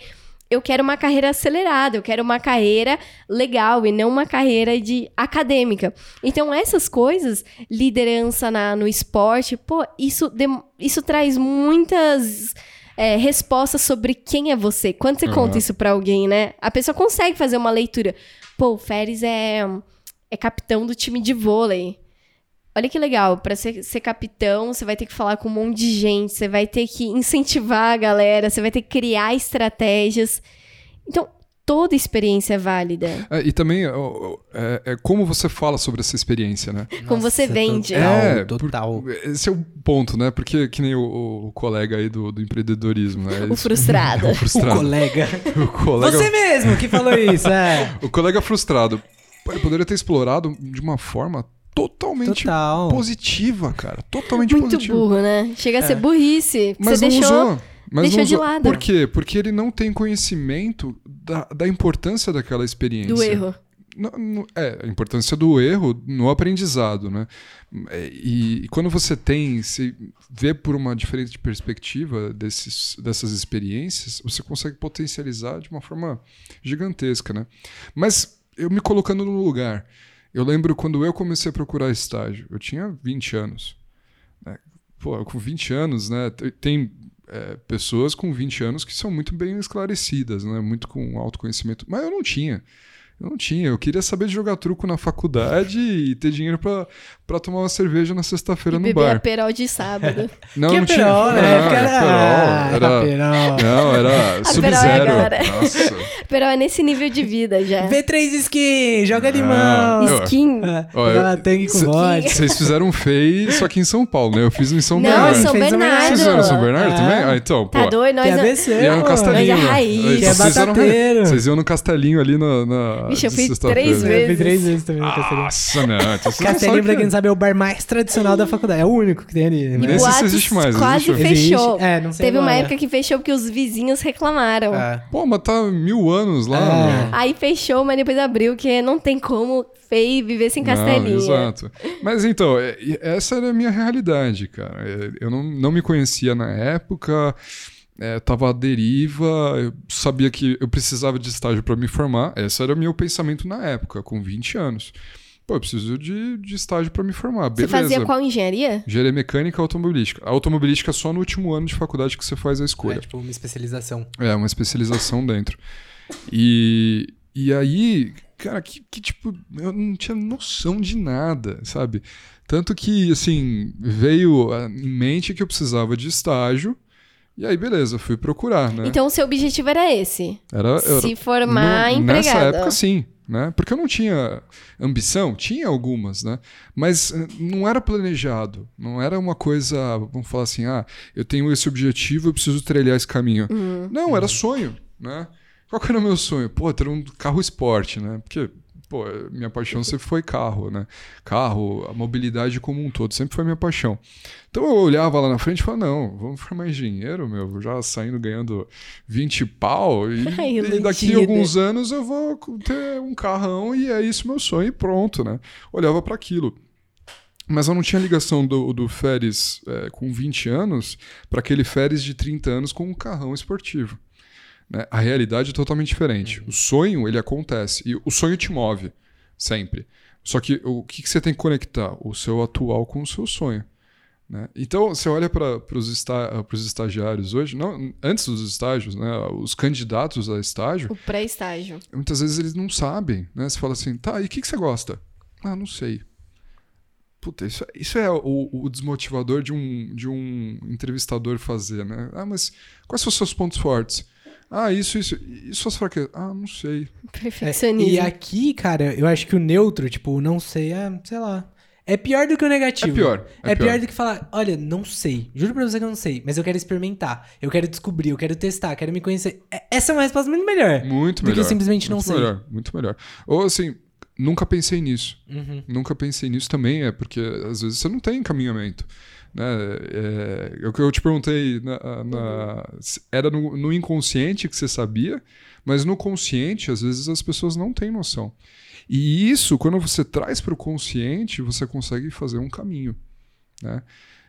eu quero uma carreira acelerada, eu quero uma carreira legal e não uma carreira de acadêmica. Então, essas coisas, liderança na- no esporte, pô, isso, isso traz muitas é, respostas sobre quem é você. Quando você Aham. conta isso pra alguém, né? A pessoa consegue fazer uma leitura. Pô, o Férez é, é capitão do time de vôlei. Olha que legal, pra ser, ser capitão, você vai ter que falar com um monte de gente, você vai ter que incentivar a galera, você vai ter que criar estratégias. Então, toda experiência é válida. É, e também é, é como você fala sobre essa experiência, né? Como você vende. Total, É, total. Esse é o ponto, né? Porque que nem o, o colega aí do, do empreendedorismo, né? O frustrado. o [LAUGHS] O frustrado. colega. [LAUGHS] O colega, Você mesmo que falou isso, é. [LAUGHS] o colega frustrado. Ele poderia ter explorado de uma forma totalmente Total. positiva, cara. Totalmente Muito positiva. burro, né? Chega a ser burrice. Mas você não deixou. usou. Mas deixou não de usou. lado. Por quê? Porque ele não tem conhecimento da, da importância daquela experiência. Do erro. não- não- é, a importância do erro no aprendizado, né? É, E, e quando você tem, se vê por uma diferente perspectiva desses, dessas experiências, você consegue potencializar de uma forma gigantesca, né? Mas eu me colocando no lugar, eu lembro quando eu comecei a procurar estágio, eu tinha 20 anos. né? Pô, com 20 anos, né? te- Tem é, pessoas com 20 anos que são muito bem esclarecidas, né? Muito com autoconhecimento. Mas eu não tinha. Eu não tinha. Eu queria saber de jogar truco na faculdade e ter dinheiro pra, tomar uma cerveja na sexta-feira no Beber a bar. perol de sábado. [LAUGHS] Não, que não é tinha. perol, né? Não, Época era era- perol. Era... Perol. Não, era [LAUGHS] é Sub-Zero. Nossa. [LAUGHS] perol é nesse nível de vida já. V3 skin, joga Ah, limão. eu- Skin. É, uma eu- tangue com vodka. Vocês fizeram um FEI, só que em São Paulo, né? Eu fiz em São Não, Bernardo. em São Bernardo. Vocês fizeram São Bernardo É. também? Ah, então, pô. Tá doido? Nós Que é ABC, E era no pô. Castelinho. Nós é né? raiz. Então, é vocês eram- batateiro. Vocês iam no Castelinho ali na. na Vixe, eu fui três É, eu fui vezes. três vezes também no Castelinho. Nossa, não. Então não Castelinho, pra quem que- não sabe, é o bar mais tradicional da faculdade. É o único que tem ali. E Esse Boatos existe mais, quase existe? fechou. Existe? É, não sei Teve uma agora. época que fechou porque os vizinhos reclamaram. É. Pô, mas tá mil anos lá. É. meu. Aí fechou, mas depois abriu, que não tem como Fei viver sem castelinho. exato. Mas então, é- essa era a minha realidade, cara. É, Eu não, não me conhecia na época, é, tava à deriva, eu sabia que eu precisava de estágio para me formar. Esse era o meu pensamento na época, com 20 anos. Pô, eu preciso de, de estágio para me formar. Você Beleza. fazia qual engenharia? Engenharia mecânica e automobilística. A automobilística é só no último ano de faculdade que você faz a É escolha. tipo uma especialização. É, uma especialização dentro. E, e aí, cara, que, que tipo, eu não tinha noção de nada, sabe? Tanto que, assim, veio em mente que eu precisava de estágio. E aí, beleza, fui procurar, né? Então o seu objetivo era esse? Era, era- Se formar no- empregado. Nessa época, sim. Né? Porque eu não tinha ambição, tinha algumas, né? Mas eh, não era planejado, não era uma coisa, vamos falar assim, ah, eu tenho esse objetivo, eu preciso trilhar esse caminho. Uhum. Não, era sonho, né? Qual que era o meu sonho? Pô, ter um carro esporte, né? Porque, pô, minha paixão sempre foi carro, né? Carro, a mobilidade como um todo, sempre foi minha paixão. Então eu olhava lá na frente e falava, não, vamos formar engenheiro, meu, já saindo ganhando 20 pau, e, [LAUGHS] Ai, e daqui a alguns anos eu vou ter um carrão e é isso meu sonho e pronto, né? Olhava para aquilo. Mas eu não tinha ligação do, do Férez é, com 20 anos para aquele Férez de 30 anos com um carrão esportivo. Né? A realidade é totalmente diferente. O sonho, ele acontece. E o sonho te move, sempre. Só que o que, que você tem que conectar? O seu atual com o seu sonho. né? Então, você olha para os esta estagiários hoje, não, antes dos estágios, né, os candidatos a estágio, O pré-estágio. muitas vezes eles não sabem. Né? Você fala assim, tá, e o que, que você gosta? Ah, não sei. Puta, isso, isso é o, o desmotivador de um, de um entrevistador fazer, né? Ah, mas quais são os seus pontos fortes? Ah, isso, isso. E suas fraquezas? Ah, não sei. [LAUGHS] É, Perfeccionismo. e aqui, cara, eu acho que o neutro, tipo, o não sei, é, sei lá. É pior do que o negativo. É pior, é É, pior. pior. do que falar, olha, não sei. Juro pra você que eu não sei, mas eu quero experimentar. Eu quero descobrir, eu quero testar, quero me conhecer. É- Essa é uma resposta muito melhor. Muito Do que melhor. simplesmente não muito sei. melhor, muito melhor. Ou assim, nunca pensei nisso. Uhum. Nunca pensei nisso também, é porque às vezes você não tem encaminhamento. Né? É, é o que eu te perguntei, na- na- era no, no inconsciente que você sabia, mas no consciente, às vezes as pessoas não têm noção. E isso, quando você traz para o consciente, você consegue fazer um caminho. Né?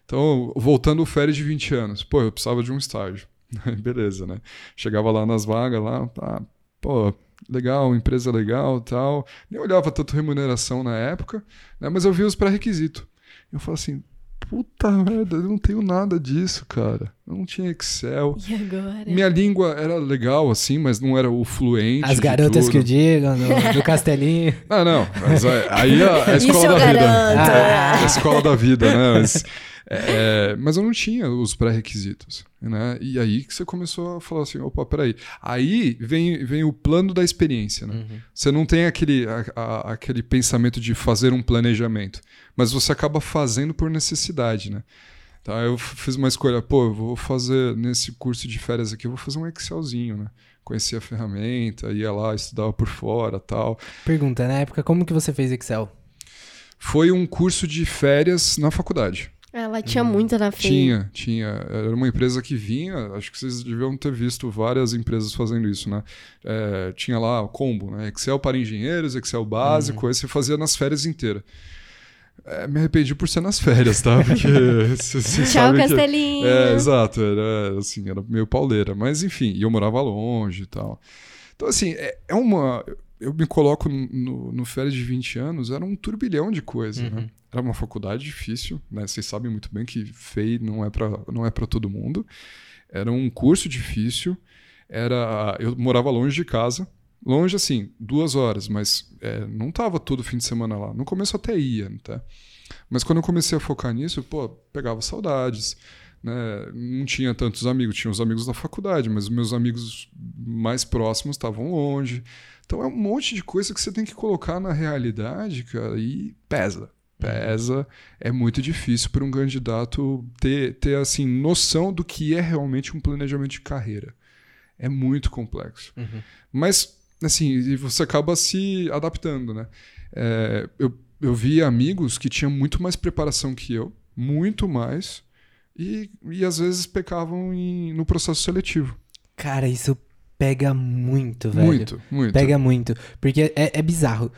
Então, voltando ao férias de 20 anos, pô, eu precisava de um estágio. [LAUGHS] Beleza, né? Chegava lá nas vagas, lá, tá, pô, legal, empresa legal tal. Nem olhava tanto remuneração na época, né? mas eu via os pré-requisitos. Eu falava assim, puta merda, eu não tenho nada disso, cara. Eu não tinha Excel. E agora? Minha língua era legal, assim, mas não era o fluente. As garotas que o digam, do, do castelinho. Ah, não. Mas aí aí é a Isso escola eu da vida. garanto. É a escola da vida, né? Mas, [LAUGHS] é, mas eu não tinha os pré-requisitos. Né? E aí que você começou a falar assim: opa, peraí. Aí vem, vem o plano da experiência. Né? Você não tem aquele, a- a- aquele pensamento de fazer um planejamento, mas você acaba fazendo por necessidade. Né? Então eu fiz uma escolha: pô, vou fazer nesse curso de férias aqui, eu vou fazer um Excelzinho. Né? Conhecia a ferramenta, ia lá, estudava por fora tal. Pergunta, na época, como que você fez Excel? Foi um curso de férias na faculdade. Ela tinha muita na frente. Tinha, tinha. Era uma empresa que vinha, acho que vocês deviam ter visto várias empresas fazendo isso, né? É, tinha lá o combo, né? Excel para engenheiros, Excel básico, aí você fazia nas férias inteiras. É, me arrependi por ser nas férias, tá? Porque [LAUGHS] você Tchau, sabe que... Castelinho. É, exato, era assim, era meio pauleira. Mas enfim, e eu morava longe e tal. Então, assim, é, é uma. Eu me coloco no, no férias de 20 anos, era um turbilhão de coisa, né? Era uma faculdade difícil, né? Vocês sabem muito bem que FEI não é para não é para todo mundo. Era um curso difícil. Era, eu morava longe de casa, longe assim, duas horas, mas é, não tava todo fim de semana lá. No começo até ia, tá? Mas quando eu comecei a focar nisso, pô, pegava saudades. Né? Não tinha tantos amigos, tinha os amigos da faculdade, mas os meus amigos mais próximos estavam longe. Então é um monte de coisa que você tem que colocar na realidade, cara, e pesa. Pesa, é muito difícil para um candidato ter, ter assim noção do que é realmente um planejamento de carreira. É muito complexo. Mas, assim, você acaba se adaptando, né? É, eu, eu vi amigos que tinham muito mais preparação que eu, muito mais, e, e às vezes pecavam em- no processo seletivo. Cara, isso pega muito, velho. Muito, muito. Pega muito. Porque é, é bizarro.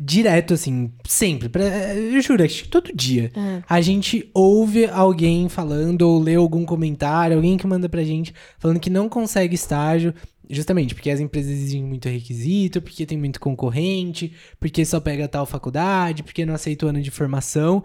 Direto, assim, sempre. pra- eu juro, acho que todo dia. É. A gente ouve alguém falando ou lê algum comentário, alguém que manda pra gente falando que não consegue estágio. Justamente porque as empresas exigem muito requisito, porque tem muito concorrente, porque só pega tal faculdade, porque não aceita o ano de formação.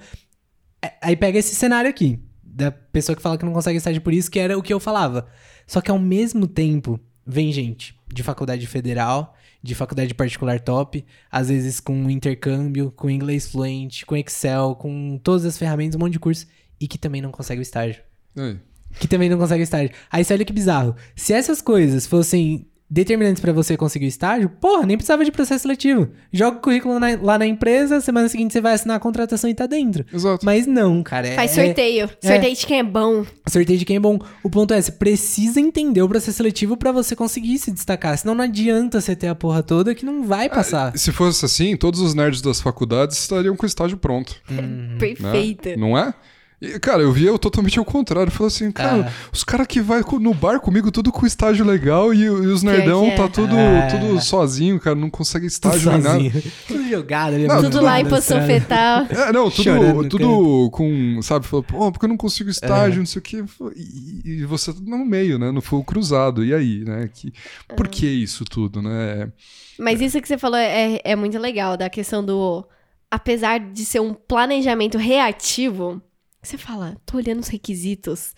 É, Aí pega esse cenário aqui, da pessoa que fala que não consegue estágio por isso, que era o que eu falava. Só que ao mesmo tempo, vem gente de faculdade federal, de faculdade particular top, às vezes com intercâmbio, com inglês fluente, com Excel, com todas as ferramentas, um monte de curso, e que também não consegue o estágio. Aí. Que também não consegue o estágio. Aí você olha que bizarro. Se essas coisas fossem determinantes pra você conseguir o estágio, porra, nem precisava de processo seletivo. Joga o currículo na- lá na empresa, semana seguinte você vai assinar a contratação e tá dentro. Exato. Mas não, cara. é- Faz sorteio. Sorteio de quem é bom. Sorteio de quem é bom. O ponto é, você precisa entender o processo seletivo pra você conseguir se destacar. Senão não adianta você ter a porra toda que não vai passar. Se fosse assim, todos os nerds das faculdades estariam com o estágio pronto. [LAUGHS] né? Perfeita. Não é? E, cara, eu via totalmente ao contrário. Eu falei assim, cara, Ah. os caras que vai no bar comigo, tudo com estágio legal, e, e os nerdão que é. tá tudo, Ah. tudo sozinho, cara, não consegue Tudo estágio nada. sozinho. [LAUGHS] Tudo jogado ali. Não, Tudo lá em posição fetal. É, não, tudo, no tudo com, sabe, falou, pô, porque eu não consigo estágio, É. não sei o quê. E, e você tá no meio, né, no fogo cruzado, e aí, né, que, por que isso tudo, né? Mas isso que você falou é, é muito legal, da questão do. Apesar de ser um planejamento reativo, você fala, tô olhando os requisitos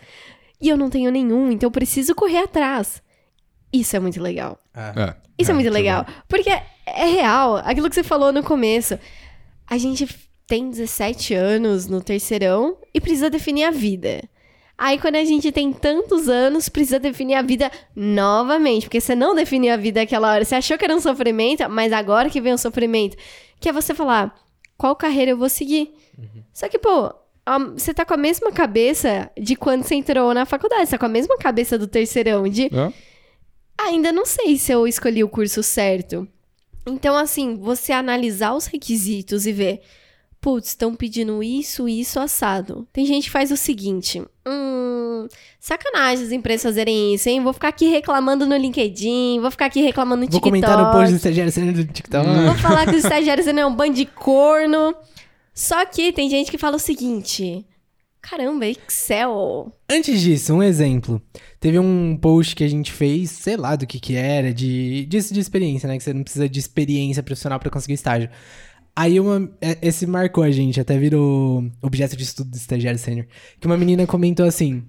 e eu não tenho nenhum, então eu preciso correr atrás. Isso é muito legal. É, Isso é, muito que legal. Porque é real, aquilo que você falou no começo. A gente tem 17 anos no terceirão e precisa definir a vida. Aí, quando a gente tem tantos anos, precisa definir a vida novamente. Porque você não definiu a vida aquela hora. Você achou que era um sofrimento, mas agora que vem o sofrimento. Que é você falar, qual carreira eu vou seguir? Só que, pô, você tá com a mesma cabeça de quando você entrou na faculdade. Você tá com a mesma cabeça do terceirão. De, É. ainda não sei se eu escolhi o curso certo. Então, assim, você analisar os requisitos e ver, putz, estão pedindo isso, isso, assado. Tem gente que faz o seguinte, hum, sacanagem as empresas fazerem isso, hein? Vou ficar aqui reclamando no LinkedIn, vou ficar aqui reclamando no Vou TikTok. comentar no post do estagiário sendo do TikTok. Vou falar que os estagiários não é um bando de corno. Só que tem gente que fala o seguinte, caramba, Excel... Antes disso, um exemplo. Teve um post que a gente fez, sei lá do que que era, de, disso de experiência, né? Que você não precisa de experiência profissional pra conseguir estágio. Aí uma, é- esse marcou a gente, até virou objeto de estudo do estagiário sênior. Que uma menina comentou assim: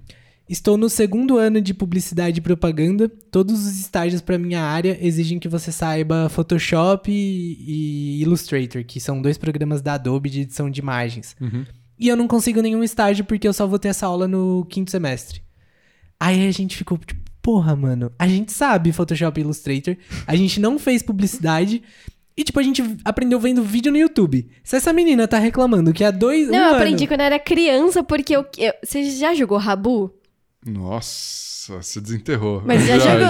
Estou no segundo ano de publicidade e propaganda. Todos os estágios pra minha área exigem que você saiba Photoshop e, Illustrator, que são dois programas da Adobe de edição de imagens. Uhum. E eu não consigo nenhum estágio porque eu só vou ter essa aula no quinto semestre. Aí a gente ficou tipo, porra, mano, a gente sabe Photoshop e Illustrator, a gente não fez publicidade. E, tipo, a gente aprendeu vendo vídeo no YouTube. Se essa menina tá reclamando que há dois. Não, um eu ano- aprendi quando eu era criança, porque eu, eu- você já jogou Rabu? Nossa, se desenterrou. Mas já jogou?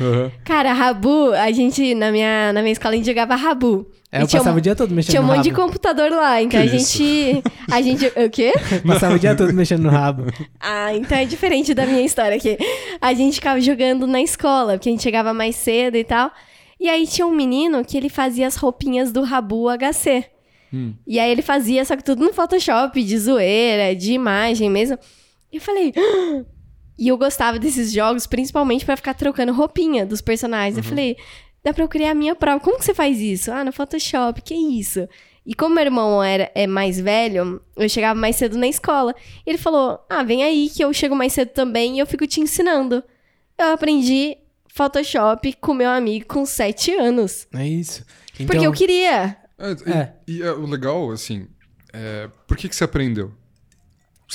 Aham. Cara, Rabu, a gente, na minha, na minha escola, a gente jogava Rabu. É, E eu tinha passava um- o dia todo mexendo Tinha um no monte de computador lá, então Que a isso? gente. A gente. O quê? [LAUGHS] Passava o dia todo mexendo no rabo. Ah, então é diferente da minha história aqui. A gente ficava jogando na escola, porque a gente chegava mais cedo e tal. E aí tinha um menino que ele fazia as roupinhas do Rabu HC. Hum. E aí ele fazia, só que tudo no Photoshop, de zoeira, de imagem mesmo. E eu falei. "Ah!" E eu gostava desses jogos, principalmente pra ficar trocando roupinha dos personagens. Eu falei, dá pra eu criar a minha própria. Como que você faz isso? Ah, no Photoshop, que isso? E como meu irmão era, é mais velho, eu chegava mais cedo na escola. E ele falou: Ah, vem aí que eu chego mais cedo também e eu fico te ensinando. Eu aprendi Photoshop com meu amigo com 7 anos. É isso. Então, Porque eu queria. É, e, É. e é, o legal, assim, é, por que, que você aprendeu?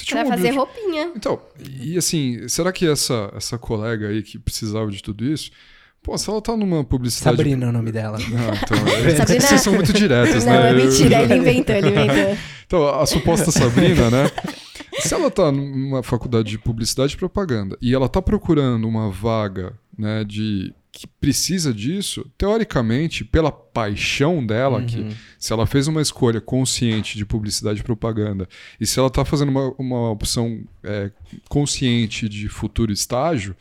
Você um fazer roupinha. Então, e assim, será que essa, essa colega aí que precisava de tudo isso, pô, se ela tá numa publicidade... Sabrina é o nome dela. Não, então, [LAUGHS] é, Sabrina- vocês são muito diretos, Não, né? é Eu- mentira, ele inventou, ele inventou. Então, a suposta Sabrina, né? Se ela tá numa faculdade de publicidade e propaganda e ela tá procurando uma vaga, né, de que precisa disso, teoricamente, pela paixão dela, que se ela fez uma escolha consciente de publicidade e propaganda, e se ela tá fazendo uma, uma opção é, consciente de futuro estágio,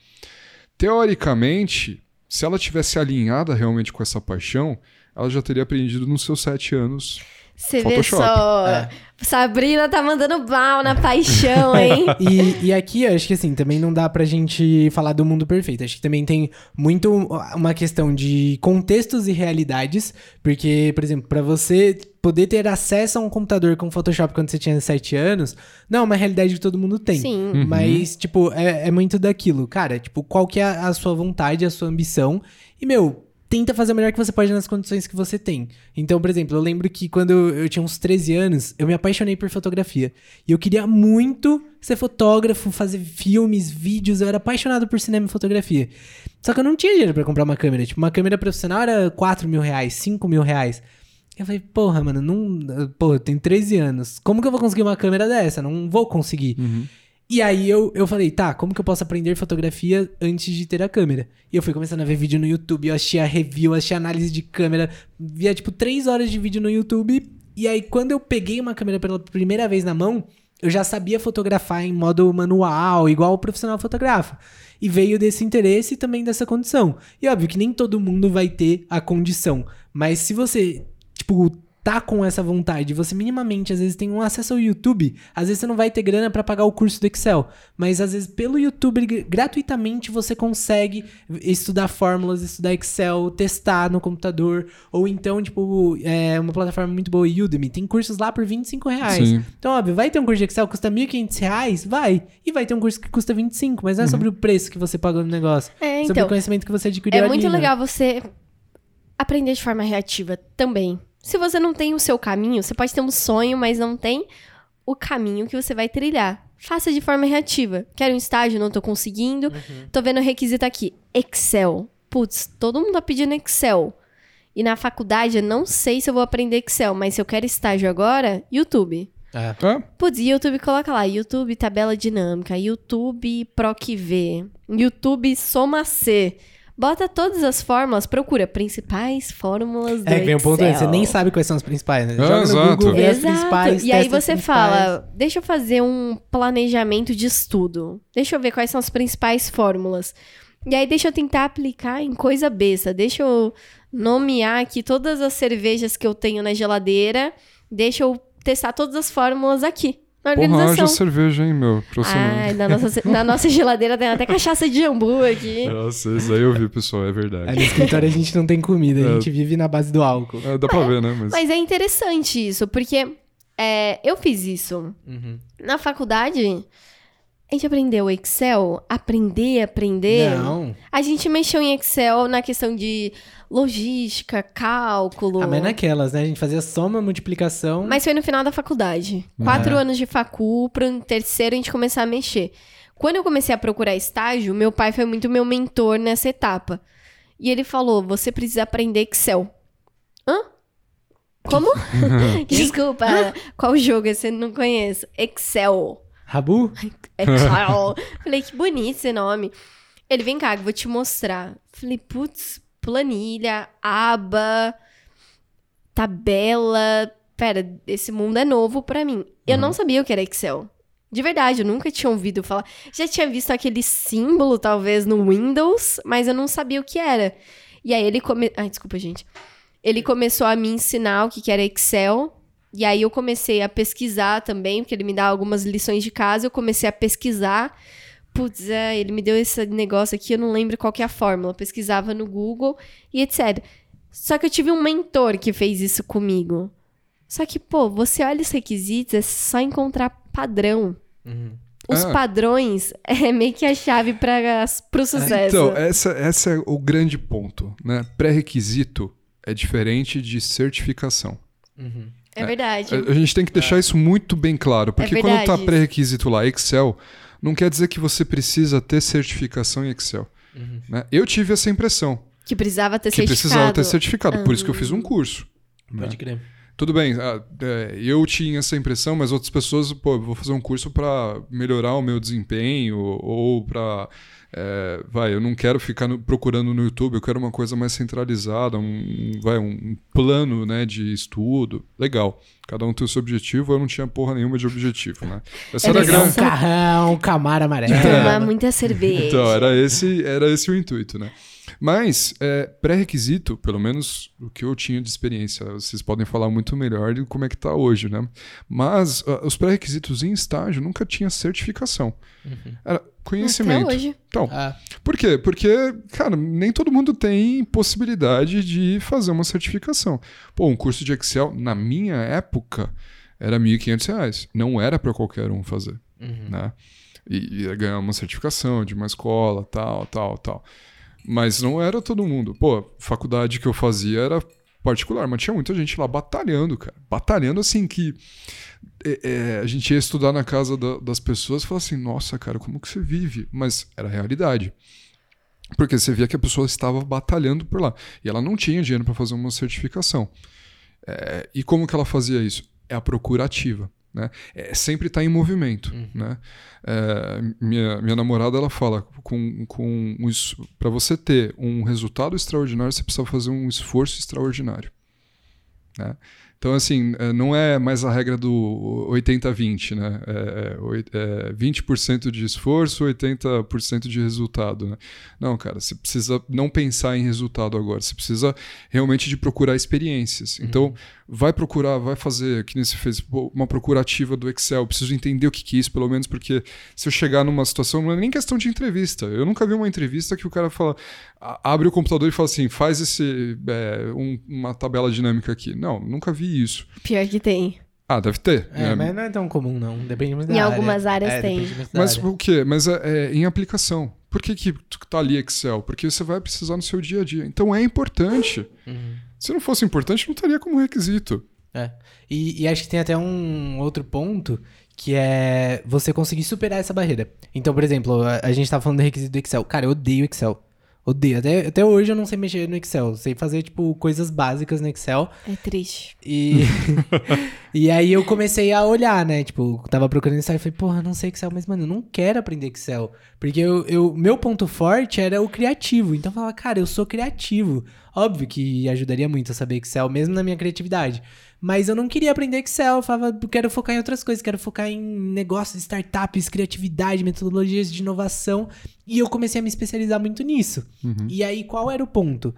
teoricamente, se ela tivesse alinhada realmente com essa paixão, ela já teria aprendido nos seus sete anos Você vê Photoshop. só. É. Sabrina tá mandando mal na paixão, hein? [LAUGHS] E, e aqui, eu acho que assim, também não dá pra gente falar do mundo perfeito. Acho que também tem muito uma questão de contextos e realidades. Porque, por exemplo, pra você poder ter acesso a um computador com Photoshop quando você tinha 7 anos, não é uma realidade que todo mundo tem. Sim. Uhum. Mas, tipo, é, é muito daquilo. Cara, tipo, qual que é a sua vontade, a sua ambição? E, meu, tenta fazer o melhor que você pode nas condições que você tem. Então, por exemplo, eu lembro que quando eu tinha uns 13 anos, eu me apaixonei por fotografia. E eu queria muito ser fotógrafo, fazer filmes, vídeos. Eu era apaixonado por cinema e fotografia. Só que eu não tinha dinheiro pra comprar uma câmera. Tipo, uma câmera profissional era 4 mil reais, 5 mil reais. Eu falei, porra, mano, não. Pô, eu tenho 13 anos. Como que eu vou conseguir uma câmera dessa? Não vou conseguir. E aí eu, eu falei, tá, como que eu posso aprender fotografia antes de ter a câmera? E eu fui começando a ver vídeo no YouTube, eu achei a review, achei a análise de câmera, via tipo três horas de vídeo no YouTube. E aí quando eu peguei uma câmera pela primeira vez na mão, eu já sabia fotografar em modo manual, igual o profissional fotografa. E veio desse interesse e também dessa condição. E óbvio que nem todo mundo vai ter a condição, mas se você, tipo, tá com essa vontade, você minimamente às vezes tem um acesso ao YouTube, às vezes você não vai ter grana pra pagar o curso do Excel, mas às vezes pelo YouTube gr- gratuitamente você consegue estudar fórmulas, estudar Excel, testar no computador, ou então, tipo, é uma plataforma muito boa, Udemy, tem cursos lá por 25 reais. Sim. Então, óbvio, vai ter um curso de Excel que custa 1.500 reais? Vai. E vai ter um curso que custa 25, mas não é sobre o preço que você pagou no negócio. É, sobre o então. conhecimento que você adquiriu É ali, muito né? legal você aprender de forma reativa também. Se você não tem o seu caminho, você pode ter um sonho, mas não tem o caminho que você vai trilhar. Faça de forma reativa. Quero um estágio, não tô conseguindo. Uhum. Tô vendo o requisito aqui. Excel. Putz, todo mundo tá pedindo Excel. E na faculdade eu não sei se eu vou aprender Excel, mas se eu quero estágio agora, YouTube. É. Putz, YouTube coloca lá, YouTube tabela dinâmica, YouTube PROC-V, YouTube Soma C. Bota todas as fórmulas, procura principais fórmulas do É, que vem um ponto antes, você nem sabe quais são as principais, né? É, Joga no exato. Google, vê as Exato. principais, E aí você fala, deixa eu fazer um planejamento de estudo. Deixa eu ver quais são as principais fórmulas. E aí deixa eu tentar aplicar em coisa besta. Deixa eu nomear aqui todas as cervejas que eu tenho na geladeira. Deixa eu testar todas as fórmulas aqui, na porra, haja organização. cerveja, hein, meu? Ai, na nossa, na nossa geladeira tem até cachaça de jambu aqui. Nossa, isso aí eu vi, pessoal, é Aí verdade. no escritório a gente não tem comida, a É. gente vive na base do álcool. É, dá pra ver, né? Mas, Mas é interessante isso, porque é, eu fiz isso. Uhum. Na faculdade, a gente aprendeu Excel, aprender, aprender. Não. A gente mexeu em Excel na questão de logística, cálculo. Ah, mas naquelas, né? A gente fazia soma, multiplicação. Mas foi no final da faculdade. Quatro É. anos de facu, pro terceiro a gente começar a mexer. Quando eu comecei a procurar estágio, meu pai foi muito meu mentor nessa etapa. E ele falou: você precisa aprender Excel. Hã? Como? [LAUGHS] Desculpa, qual jogo eu não conheço? Excel. Rabu? Excel. [LAUGHS] Falei, que bonito esse nome. Ele, vem cá, que eu vou te mostrar. Falei, putz, planilha, aba, tabela. Pera, esse mundo é novo pra mim. Eu não sabia o que era Excel. De verdade, eu nunca tinha ouvido falar. Já tinha visto aquele símbolo, talvez, no Windows, mas eu não sabia o que era. E aí ele come... Ai, desculpa, gente. Ele começou a me ensinar o que que era Excel. E aí eu comecei a pesquisar também, porque ele me dá algumas lições de casa. Eu comecei a pesquisar. Putz, é, ele me deu esse negócio aqui, eu não lembro qual que é a fórmula. Eu pesquisava no Google e etc. Só que eu tive um mentor que fez isso comigo. Só que, pô, você olha os requisitos, é só encontrar padrão. Os Ah. padrões [LAUGHS] é meio que a chave para pro sucesso. Então, essa, essa é o grande ponto, né? Pré-requisito é diferente de certificação. é verdade. A, a gente tem que deixar isso muito bem claro, porque quando verdade tá pré-requisito lá, Excel, não quer dizer que você precisa ter certificação em Excel. né? Eu tive essa impressão, Que precisava ter que certificado. precisava ter certificado, por isso que eu fiz um curso. né? Pode crer. Tudo bem, ah, é, eu tinha essa impressão, mas outras pessoas, pô, vou fazer um curso para melhorar o meu desempenho ou para vai, eu não quero ficar no- procurando no YouTube, eu quero uma coisa mais centralizada, um, vai, um plano, né, de estudo. Legal. Cada um tem o seu objetivo, eu não tinha porra nenhuma de objetivo, né? [LAUGHS] Essa era Era grande um carrão, um camaro amarelo. Tomar muita cerveja. então, era esse, era esse o intuito, né? Mas, é, pré-requisito, pelo menos o que eu tinha de experiência, vocês podem falar muito melhor de como é que tá hoje, né? Mas ah, os pré-requisitos em estágio nunca tinha certificação. Era conhecimento. Até hoje. Então, Ah, por quê? Porque, cara, nem todo mundo tem possibilidade de fazer uma certificação. Pô, um curso de Excel, na minha época, era 1.500 reais. Não era para qualquer um fazer, né? E ia ganhar uma certificação de uma escola, tal, tal, tal. Mas não era todo mundo. Pô, faculdade que eu fazia era particular, mas tinha muita gente lá batalhando, cara. Batalhando assim que é, é, a gente ia estudar na casa da- das pessoas e falava assim, nossa, cara, como que você vive? Mas era a realidade. Porque você via que a pessoa estava batalhando por lá. E ela não tinha dinheiro para fazer uma certificação. É, e como que ela fazia isso? É a procura ativa. Né? É sempre estar em movimento. Né? É, minha, minha namorada ela fala com, com um, para você ter um resultado extraordinário você precisa fazer um esforço extraordinário. Né? Então, assim, é, não é mais a regra do 80-20, né? É, é, oit- é 20% de esforço, 80% de resultado, né? Não, cara, você precisa não pensar em resultado agora, você precisa realmente de procurar experiências. Então, vai procurar, vai fazer, que nem você fez, uma procura ativa do Excel, eu preciso entender o que, é isso, pelo menos, porque se eu chegar numa situação, não é nem questão de entrevista. Eu nunca vi uma entrevista que o cara fala, abre o computador e fala assim, faz esse, é, um- uma tabela dinâmica aqui. Não, nunca vi isso. Pior que tem. Ah, deve ter. é, né? mas não é tão comum, não. Depende muito da Em área. algumas áreas É, tem. Mas área. o quê? Mas é, é em aplicação. Por que, que tu tá ali Excel? Porque você vai precisar no seu dia a dia. Então é importante. Uhum. Se não fosse importante, não estaria como requisito. É. E, e acho que tem até um outro ponto que é você conseguir superar essa barreira. Então, por exemplo, a, a gente tá falando do requisito do Excel. Cara, eu odeio Excel. Odeio. Até, até hoje eu não sei mexer no Excel. Sei fazer, tipo, coisas básicas no Excel. É triste. E, [LAUGHS] e aí eu comecei a olhar, né? Tipo, tava procurando Excel e falei, porra, não sei Excel, mas, mano, eu não quero aprender Excel. Porque eu, eu, meu ponto forte era o criativo. Então eu falava, cara, eu sou criativo. Óbvio que ajudaria muito a saber Excel, mesmo na minha criatividade. Mas eu não queria aprender Excel. Eu falava, quero focar em outras coisas, quero focar em negócios, startups, criatividade, metodologias de inovação. E eu comecei a me especializar muito nisso. E aí, qual era o ponto?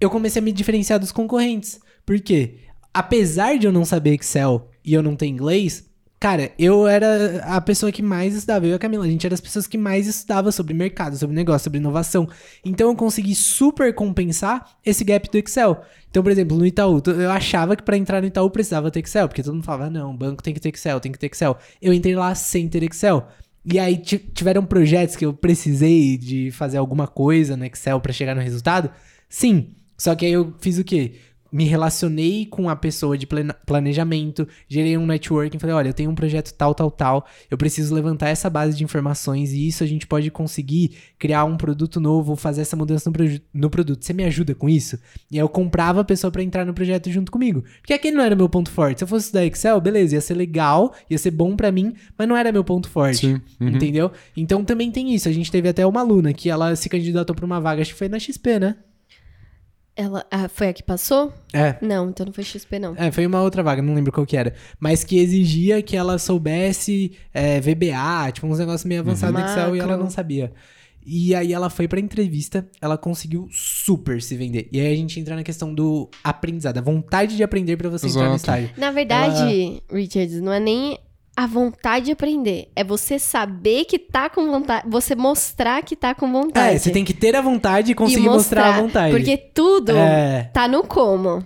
Eu comecei a me diferenciar dos concorrentes. Por quê? Apesar de eu não saber Excel e eu não ter inglês, cara, eu era a pessoa que mais estudava. Eu e a Camila, a gente era as pessoas que mais estudava sobre mercado, sobre negócio, sobre inovação. Então eu consegui super compensar esse gap do Excel. Então, por exemplo, no Itaú, eu achava que para entrar no Itaú precisava ter Excel, porque todo mundo falava, "Ah, não, banco tem que ter Excel, tem que ter Excel. Eu entrei lá sem ter Excel. E aí ti- tiveram projetos que eu precisei de fazer alguma coisa no Excel para chegar no resultado? Sim. Só que aí eu fiz o quê? Me relacionei com a pessoa de planejamento, gerei um networking, falei, olha, eu tenho um projeto tal, tal, tal, eu preciso levantar essa base de informações e isso a gente pode conseguir criar um produto novo, fazer essa mudança no, proje- no produto. Você me ajuda com isso? E aí eu comprava a pessoa pra entrar no projeto junto comigo. Porque aquele não era meu ponto forte. Se eu fosse estudar Excel, beleza, ia ser legal, ia ser bom pra mim, mas não era meu ponto forte. Sim. Uhum. Entendeu? Então também tem isso. A gente teve até uma aluna que ela se candidatou pra uma vaga, acho que foi na XP, né? Ela ah, foi a que passou? É. Não, então não foi XP, não. É, foi uma outra vaga, não lembro qual que era. Mas que exigia que ela soubesse é, VBA, tipo uns negócios meio avançados no Excel e ela não sabia. E aí ela foi pra entrevista, ela conseguiu super se vender. E aí a gente entra na questão do aprendizado, a vontade de aprender pra você entrar no Exato. estágio. Na verdade, Richards, não é nem a vontade de aprender. É você saber que tá com vontade. Você mostrar que tá com vontade. É, você tem que ter a vontade e E conseguir mostrar a vontade. Porque tudo É. tá no como.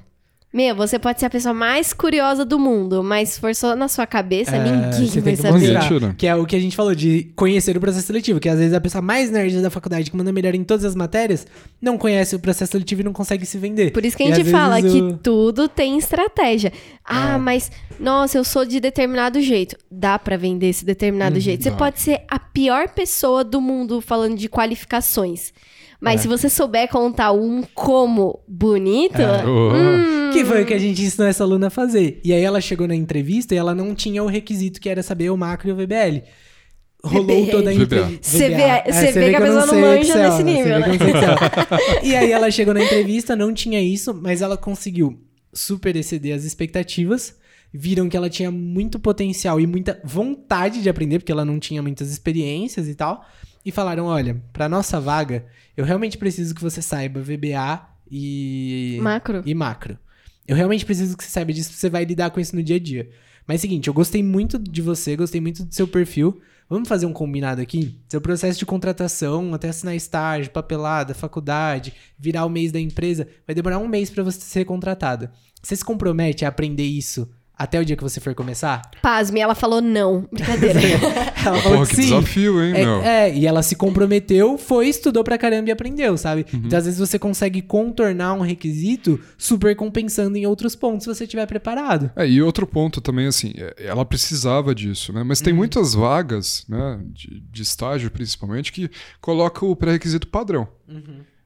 Meu, você pode ser a pessoa mais curiosa do mundo, mas se for só na sua cabeça, É, ninguém você vai tem que saber. mostrar. Que é o que a gente falou de conhecer o processo seletivo, que às vezes a pessoa mais nerd da faculdade que manda melhor em todas as matérias não conhece o processo seletivo e não consegue se vender. Por isso que a gente fala vezes que o- tudo tem estratégia. Ah, É. mas, nossa, eu sou de determinado jeito. Dá pra vender esse determinado Uhum. jeito. Você dá. pode ser a pior pessoa do mundo falando de qualificações. Mas É. se você souber contar um como bonito, É. Oh. hum, Que foi o que a gente ensinou essa aluna a fazer. E aí ela chegou na entrevista e ela não tinha o requisito que era saber o macro e o VBL. Rolou toda a entrevista. Você vê- vê que a pessoa não manja Excel, nesse nível, né? [LAUGHS] e aí ela chegou na entrevista, não tinha isso, mas ela conseguiu super exceder as expectativas. Viram que ela tinha muito potencial e muita vontade de aprender, porque ela não tinha muitas experiências e tal. E falaram: olha, pra nossa vaga, eu realmente preciso que você saiba VBA e macro. e macro. Eu realmente preciso que você saiba disso, você vai lidar com isso no dia a dia. Mas seguinte, eu gostei muito de você, gostei muito do seu perfil. Vamos fazer um combinado aqui? Seu processo de contratação, até assinar estágio, papelada, faculdade, virar o mês da empresa, vai demorar um mês pra você ser contratada. Você se compromete a aprender isso até o dia que você for começar? Pasme, ela falou não. Brincadeira. [LAUGHS] Ela falou Porra, que que sim. desafio, hein, meu? É, é, e ela se comprometeu, foi, estudou pra caramba e aprendeu, sabe? Uhum. Então, às vezes, você consegue contornar um requisito super compensando em outros pontos se você estiver preparado. É, e outro ponto também, assim, é, ela precisava disso, né? Mas tem muitas vagas, né, de, de estágio principalmente, que coloca o pré-requisito padrão.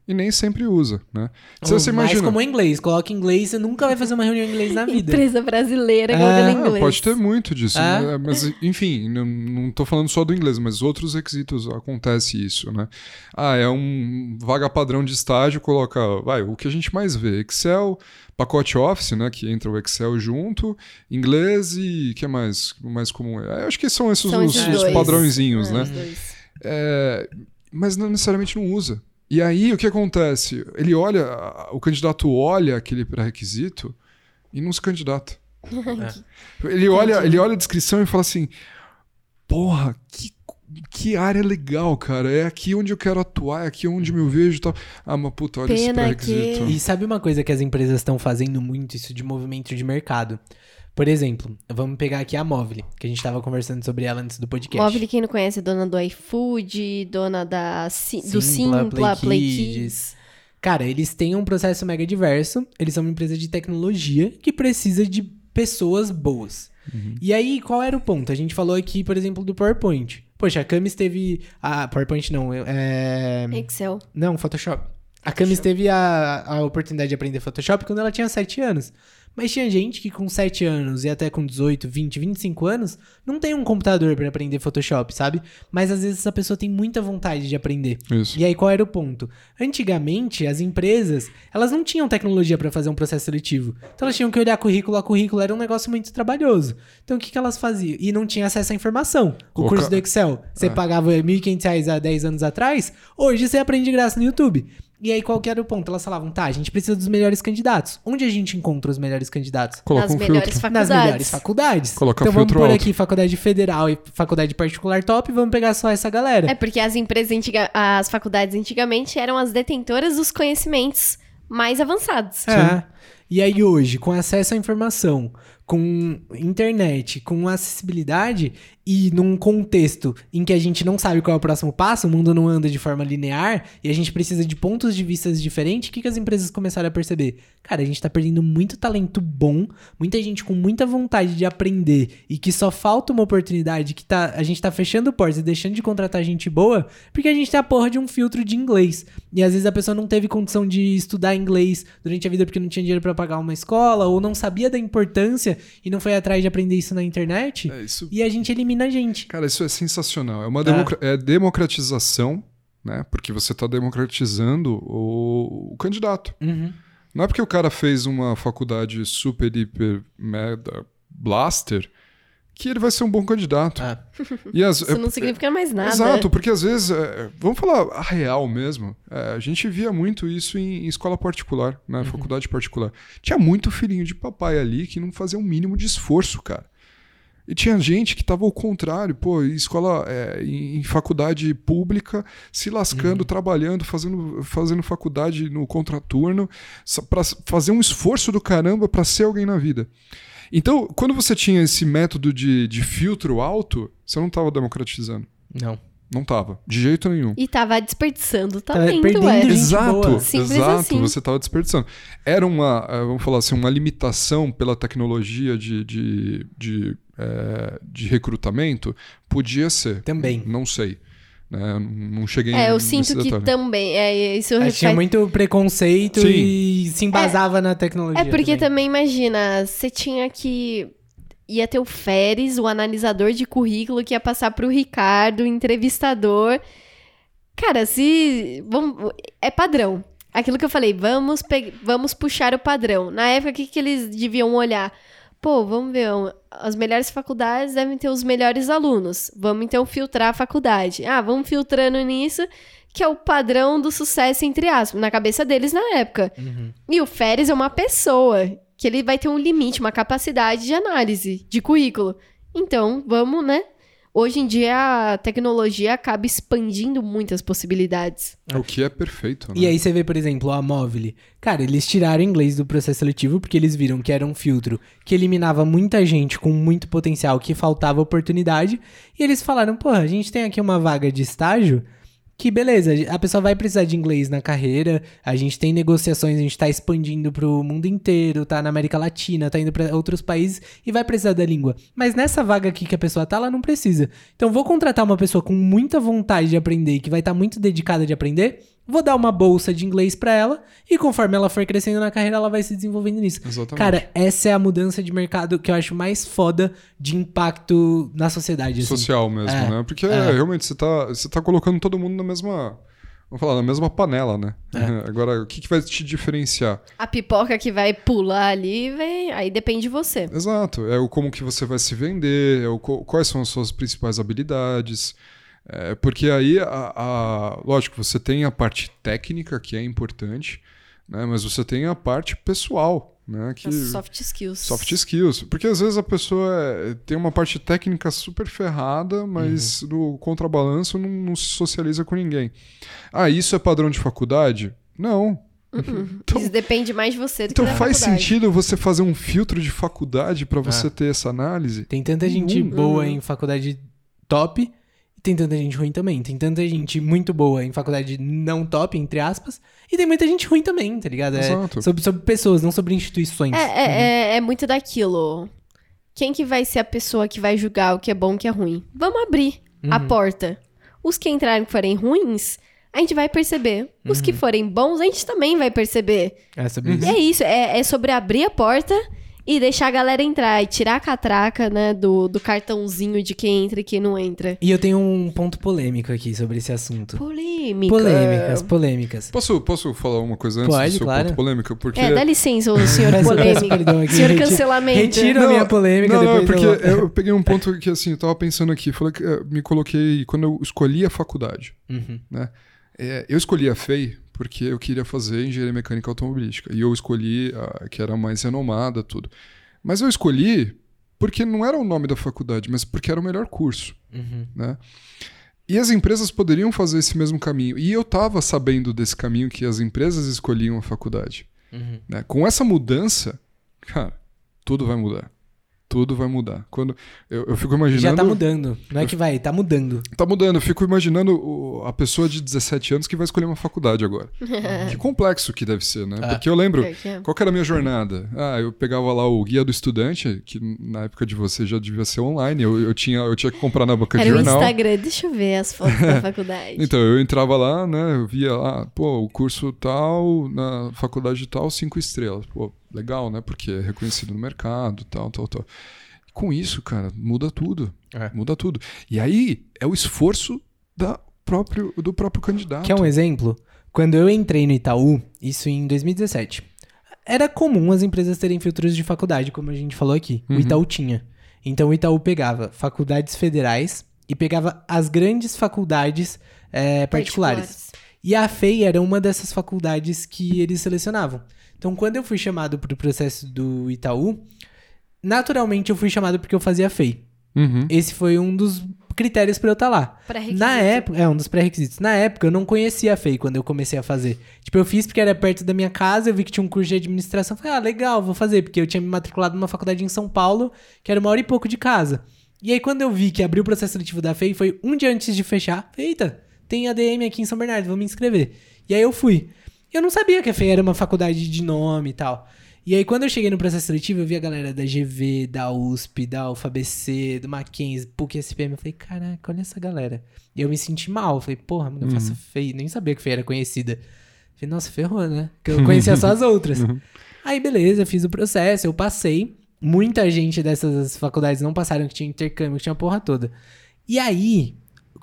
E nem sempre usa, né? Se você Mas imagina... como é inglês, coloca inglês, você nunca vai fazer uma reunião em inglês na vida. Empresa brasileira É, Ah, inglês. pode ter muito disso, É. né? mas enfim, não, tô falando só do inglês, mas outros requisitos acontece isso, né? Ah, é um vaga padrão de estágio, coloca, vai, o que a gente mais vê, Excel, pacote Office, né, que entra o Excel junto, inglês e que é mais o mais comum? É, acho que são esses São os, esses os padrõezinhos, É, né? os dois. É, mas não necessariamente não usa. E aí o que acontece? Ele olha, o candidato olha aquele pré-requisito e não se candidata. [LAUGHS] Ele olha, ele olha a descrição e fala assim: Porra, que, que área legal, cara. É aqui onde eu quero atuar, é aqui onde eu vejo e tal. Ah, mas puta, olha esse Pena pré-requisito. E sabe uma coisa que as empresas estão fazendo muito, isso de movimento de mercado? Por exemplo, vamos pegar aqui a Móvel, que a gente estava conversando sobre ela antes do podcast. Móvel, quem não conhece, é dona do iFood, dona da, do Simpla, Simpla, Play, Kids. Kids. Cara, eles têm um processo mega diverso. Eles são uma empresa de tecnologia que precisa de pessoas boas. E aí, qual era o ponto? A gente falou aqui, por exemplo, do PowerPoint. Poxa, a Camis teve. A PowerPoint não, é. Excel. Não, Photoshop. A Camis teve a, a oportunidade de aprender Photoshop quando ela tinha 7 anos. Mas tinha gente que com 7 anos e até com 18, 20, 25 anos não tem um computador pra aprender Photoshop, sabe? Mas às vezes essa pessoa tem muita vontade de aprender. Isso. E aí qual era o ponto? Antigamente, as empresas, elas não tinham tecnologia pra fazer um processo seletivo. Então elas tinham que olhar currículo a currículo, era um negócio muito trabalhoso. Então o que, que elas faziam? E não tinha acesso à informação. O curso do Excel, você É. pagava 1.500 reais há 10 anos atrás, hoje você aprende de graça no YouTube. E aí qual que era o ponto? Elas falavam, tá, a gente precisa dos melhores candidatos. Onde a gente encontra os melhores candidatos? Coloca Nas um melhores filtro. faculdades. Nas melhores faculdades. Coloca então vamos por alto. aqui faculdade federal e faculdade particular top e vamos pegar só essa galera. É porque as empresas antiga, as faculdades antigamente eram as detentoras dos conhecimentos mais avançados. É. E aí hoje, com acesso à informação, com internet, com acessibilidade e num contexto em que a gente não sabe qual é o próximo passo, o mundo não anda de forma linear e a gente precisa de pontos de vista diferentes, o que, que as empresas começaram a perceber? Cara, a gente tá perdendo muito talento bom, muita gente com muita vontade de aprender e que só falta uma oportunidade, que tá, a gente tá fechando portas e deixando de contratar gente boa, porque a gente tem a porra de um filtro de inglês. E às vezes a pessoa não teve condição de estudar inglês durante a vida porque não tinha dinheiro para pagar uma escola ou não sabia da importância e não foi atrás de aprender isso na internet. É, isso, E a gente elimina a gente. cara, isso é sensacional. É uma democra- é democratização, né? Porque você está democratizando o, o candidato. Uhum. Não é porque o cara fez uma faculdade super, hiper, mega blaster que ele vai ser um bom candidato. Ah. E as, Isso não significa mais nada. Exato, porque às vezes, é, vamos falar a real mesmo, é, a gente via muito isso em, em escola particular, na Uhum. faculdade particular. Tinha muito filhinho de papai ali que não fazia um mínimo de esforço, cara. E tinha gente que tava ao contrário, pô, em escola, é, em, em faculdade pública, se lascando, Uhum. trabalhando, fazendo, fazendo faculdade no contraturno, pra fazer um esforço do caramba pra ser alguém na vida. Então, quando você tinha esse método de, de filtro alto, você não tava democratizando. Não. Não tava, de jeito nenhum. E tava desperdiçando Tava talento, é. gente Exato, exato, assim. você estava desperdiçando. Era uma, eh, vamos falar assim, uma limitação pela tecnologia de, de, de, eh, de recrutamento? Podia ser. Também. Não sei. né? Não cheguei É, eu sinto que detalhe. também. É, isso reflete- tinha muito preconceito Sim. e se embasava na tecnologia. É porque também. também imagina, você tinha que. Ia ter o Feres, o analisador de currículo, que ia passar pro Ricardo, o entrevistador. Cara, se. Vamos, é padrão. Aquilo que eu falei, vamos, pe- vamos puxar o padrão. Na época, o que, que eles deviam olhar? Pô, vamos ver, as melhores faculdades devem ter os melhores alunos. Vamos então filtrar a faculdade. Ah, vamos filtrando nisso, que é o padrão do sucesso, entre aspas, na cabeça deles na época. Uhum. E o Férez é uma pessoa que ele vai ter um limite, uma capacidade de análise de currículo. Então, vamos, né? Hoje em dia a tecnologia acaba expandindo muitas possibilidades. O que é perfeito, né? E aí você vê, por exemplo, a Móvil. Cara, eles tiraram inglês do processo seletivo porque eles viram que era um filtro que eliminava muita gente com muito potencial, que faltava oportunidade. E eles falaram, porra, a gente tem aqui uma vaga de estágio que beleza, a pessoa vai precisar de inglês na carreira, a gente tem negociações, a gente tá expandindo pro mundo inteiro, tá na América Latina, tá indo para outros países e vai precisar da língua. Mas nessa vaga aqui que a pessoa tá, ela não precisa. Então vou contratar uma pessoa com muita vontade de aprender, que vai estar muito dedicada de aprender, vou dar uma bolsa de inglês pra ela e conforme ela for crescendo na carreira, ela vai se desenvolvendo nisso. Exatamente. Cara, essa é a mudança de mercado que eu acho mais foda de impacto na sociedade. assim. Social mesmo, É, né? Porque é. realmente você tá, você tá colocando todo mundo na mesma. Vamos falar, na mesma panela, né? É. [LAUGHS] Agora, o que, que vai te diferenciar? A pipoca que vai pular ali, vem, aí depende de você. Exato. É o como que você vai se vender, é o quais são as suas principais habilidades. É, porque aí, a, a- lógico, você tem a parte técnica, que é importante, né? mas você tem a parte pessoal, né? Que, As soft skills. soft skills. Porque às vezes a pessoa é- tem uma parte técnica super ferrada, mas no contrabalanço não, não se socializa com ninguém. Ah, isso é padrão de faculdade? Não. [LAUGHS] Então- Isso depende mais de você do Então que da faz faculdade. sentido você fazer um filtro de faculdade para você ter essa análise? Tem tanta gente Uhum. boa em faculdade top tem tanta gente ruim também. Tem tanta gente muito boa em faculdade não top, entre aspas, e tem muita gente ruim também, tá ligado? É Exato. sobre, sobre pessoas, não sobre instituições. É, é, é, é muito daquilo. Quem que vai ser a pessoa que vai julgar o que é bom e o que é ruim? Vamos abrir a porta. Os que entrarem que forem ruins, a gente vai perceber. Os que forem bons, a gente também vai perceber. É sobre Uhum. isso. E é isso, é, é sobre abrir a porta e deixar a galera entrar e tirar a catraca, né, do, do cartãozinho de quem entra e quem não entra. E eu tenho um ponto polêmico aqui sobre esse assunto. Polêmica. Polêmicas, polêmicas. Posso, posso falar uma coisa antes Pode, do seu claro. ponto polêmico? Porque... É, dá licença, ô senhor [LAUGHS] perdão aqui, senhor retiro- cancelamento. retiro a minha polêmica, Não, não, é depois porque eu- eu... peguei um ponto que assim, eu tava pensando aqui, falei que eh, me coloquei quando eu escolhi a faculdade, Uhum. né? É, eu escolhi a FEI porque eu queria fazer engenharia mecânica automobilística e eu escolhi a que era mais renomada, tudo. Mas eu escolhi porque não era o nome da faculdade, mas porque era o melhor curso, Uhum. né? E as empresas poderiam fazer esse mesmo caminho. E eu tava sabendo desse caminho que as empresas escolhiam a faculdade. Né? Com essa mudança, cara, tudo vai mudar. Tudo vai mudar. Quando eu, eu fico imaginando. Já tá mudando. Não é que vai, tá mudando. Tá mudando. Eu fico imaginando o- a pessoa de 17 anos que vai escolher uma faculdade agora. [LAUGHS] que complexo que deve ser, né? Ah. Porque eu lembro. Que é. Qual que era a minha jornada? Ah, eu pegava lá o guia do estudante, que na época de você já devia ser online. Eu, eu, tinha, eu tinha que comprar na banca de Era o jornal. Instagram, deixa eu ver as fotos da faculdade. [LAUGHS] Então, eu entrava lá, né? Eu via lá, pô, o curso tal, na faculdade tal, cinco estrelas. Pô, legal, né? Porque é reconhecido no mercado, tal, tal, tal. Com isso, cara, muda tudo. É. Muda tudo. E aí é o esforço da próprio, do próprio candidato. Quer um exemplo? Quando eu entrei no Itaú, isso em 2017, era comum as empresas terem filtros de faculdade, como a gente falou aqui. O Itaú tinha. Então o Itaú pegava faculdades federais e pegava as grandes faculdades eh, particulares. E a FEI era uma dessas faculdades que eles selecionavam. Então, quando eu fui chamado para o processo do Itaú, naturalmente eu fui chamado porque eu fazia FEI. Uhum. Esse foi um dos critérios para eu estar lá. Pré-requisito. Na época, é um dos pré-requisitos. Na época, eu não conhecia a FEI quando eu comecei a fazer. Tipo, eu fiz porque era perto da minha casa, eu vi que tinha um curso de administração. Falei, ah, legal, vou fazer, porque eu tinha me matriculado numa faculdade em São Paulo, que era uma hora e pouco de casa. E aí, quando eu vi que abriu o processo seletivo da FEI, foi um dia antes de fechar. Falei, eita, tem ADM aqui em São Bernardo, vou me inscrever. E aí eu fui. Eu não sabia que a FEI era uma faculdade de nome e tal. E aí, quando eu cheguei no processo seletivo, eu vi a galera da GV, da USP, da UFABC, do Mackenzie, PUC, SPM. Eu falei, caraca, olha essa galera. E eu me senti mal. Eu falei, porra, mano, eu faço FEI. Nem sabia que FEI era conhecida. Eu falei, nossa, ferrou, né? Porque eu [LAUGHS] conhecia só as outras. Aí, beleza, eu fiz o processo, eu passei. Muita gente dessas faculdades não passaram, que tinha intercâmbio, que tinha a porra toda. E aí,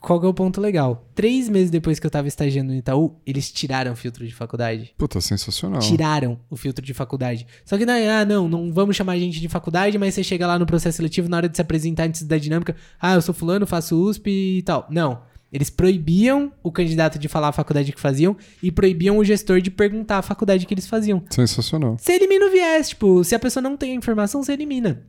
qual que é o ponto legal? Três meses depois que eu tava estagiando no Itaú, eles tiraram o filtro de faculdade. Puta, sensacional. Tiraram o filtro de faculdade. Só que não é, ah, não, não vamos chamar a gente de faculdade, mas você chega lá no processo seletivo, na hora de se apresentar antes da dinâmica, ah, eu sou fulano, faço USP e tal. Não. Eles proibiam o candidato de falar a faculdade que faziam e proibiam o gestor de perguntar a faculdade que eles faziam. Sensacional. Você elimina o viés, tipo, se a pessoa não tem a informação, você elimina.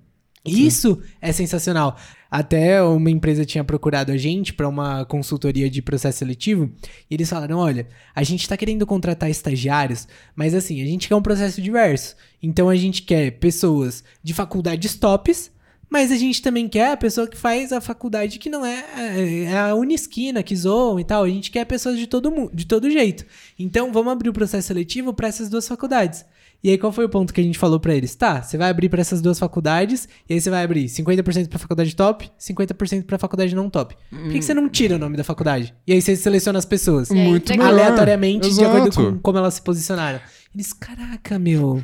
Isso é sensacional. Até uma empresa tinha procurado a gente para uma consultoria de processo seletivo e eles falaram: olha, a gente tá querendo contratar estagiários, mas assim, a gente quer um processo diverso. Então a gente quer pessoas de faculdades tops, mas a gente também quer a pessoa que faz a faculdade que não é, é, é a Unisquina, que zoam e tal. A gente quer pessoas de todo, de todo jeito. Então vamos abrir o processo seletivo para essas duas faculdades. E aí, qual foi o ponto que a gente falou pra eles? Tá, você vai abrir pra essas duas faculdades, e aí você vai abrir 50% pra faculdade top, 50% pra faculdade não top. Por que, que você não tira o nome da faculdade? E aí você seleciona as pessoas. Aí, Muito legal. melhor. Aleatoriamente, de acordo com como elas se posicionaram. Eles, caraca, meu,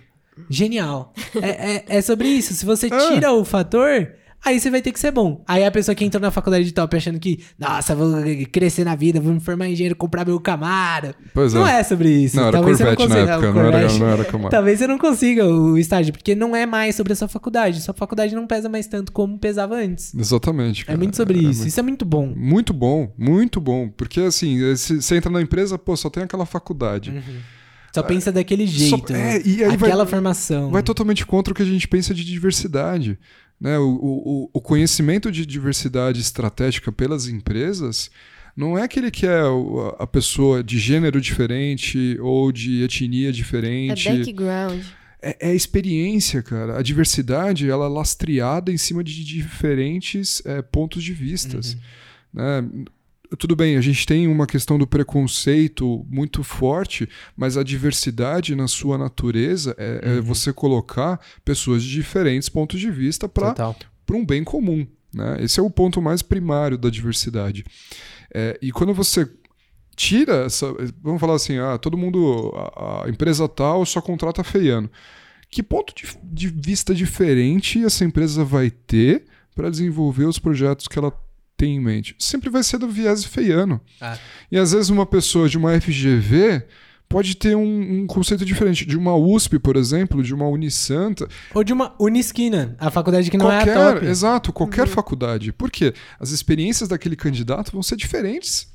genial. é, é, é sobre isso. Se você É. tira o fator, aí você vai ter que ser bom. Aí a pessoa que entrou na faculdade de top achando que, nossa, vou crescer na vida, vou me formar em engenheiro, comprar meu Camaro. Pois não é. é sobre isso. Não, era Talvez você não Corvette na consiga. época, não era, não era Camaro. Talvez você não consiga o estágio, porque não é mais sobre a sua faculdade. Sua faculdade não pesa mais tanto como pesava antes. Exatamente. É cara. muito sobre É isso. muito- Isso é muito bom. Muito bom, muito bom. Porque assim, você entra na empresa, pô, só tem aquela faculdade. Só pensa daquele jeito. é, né? e aí vai- Aquela formação. Vai totalmente contra o que a gente pensa de diversidade. Né? O, o, o conhecimento de diversidade estratégica pelas empresas não é que ele quer o- a pessoa de gênero diferente ou de etnia É diferente. background. É, é experiência, cara. A diversidade ela é lastreada em cima de diferentes é, pontos de vistas. né? Tudo bem, a gente tem uma questão do preconceito muito forte, mas a diversidade na sua natureza é, é você colocar pessoas de diferentes pontos de vista para um bem comum. Né? Esse é o ponto mais primário da diversidade. É, e quando você tira essa. Vamos falar assim, ah, todo mundo. A, a empresa tal só contrata feiano. Que ponto de, de vista diferente essa empresa vai ter para desenvolver os projetos que ela tem em mente? Sempre vai ser do viés feiano. Ah. E às vezes uma pessoa de uma FGV pode ter um, um conceito diferente. De uma USP, por exemplo, de uma Unisanta. Ou de uma Unisquina, a faculdade que não qualquer, é a top. Exato, qualquer faculdade. Por quê? As experiências daquele candidato vão ser diferentes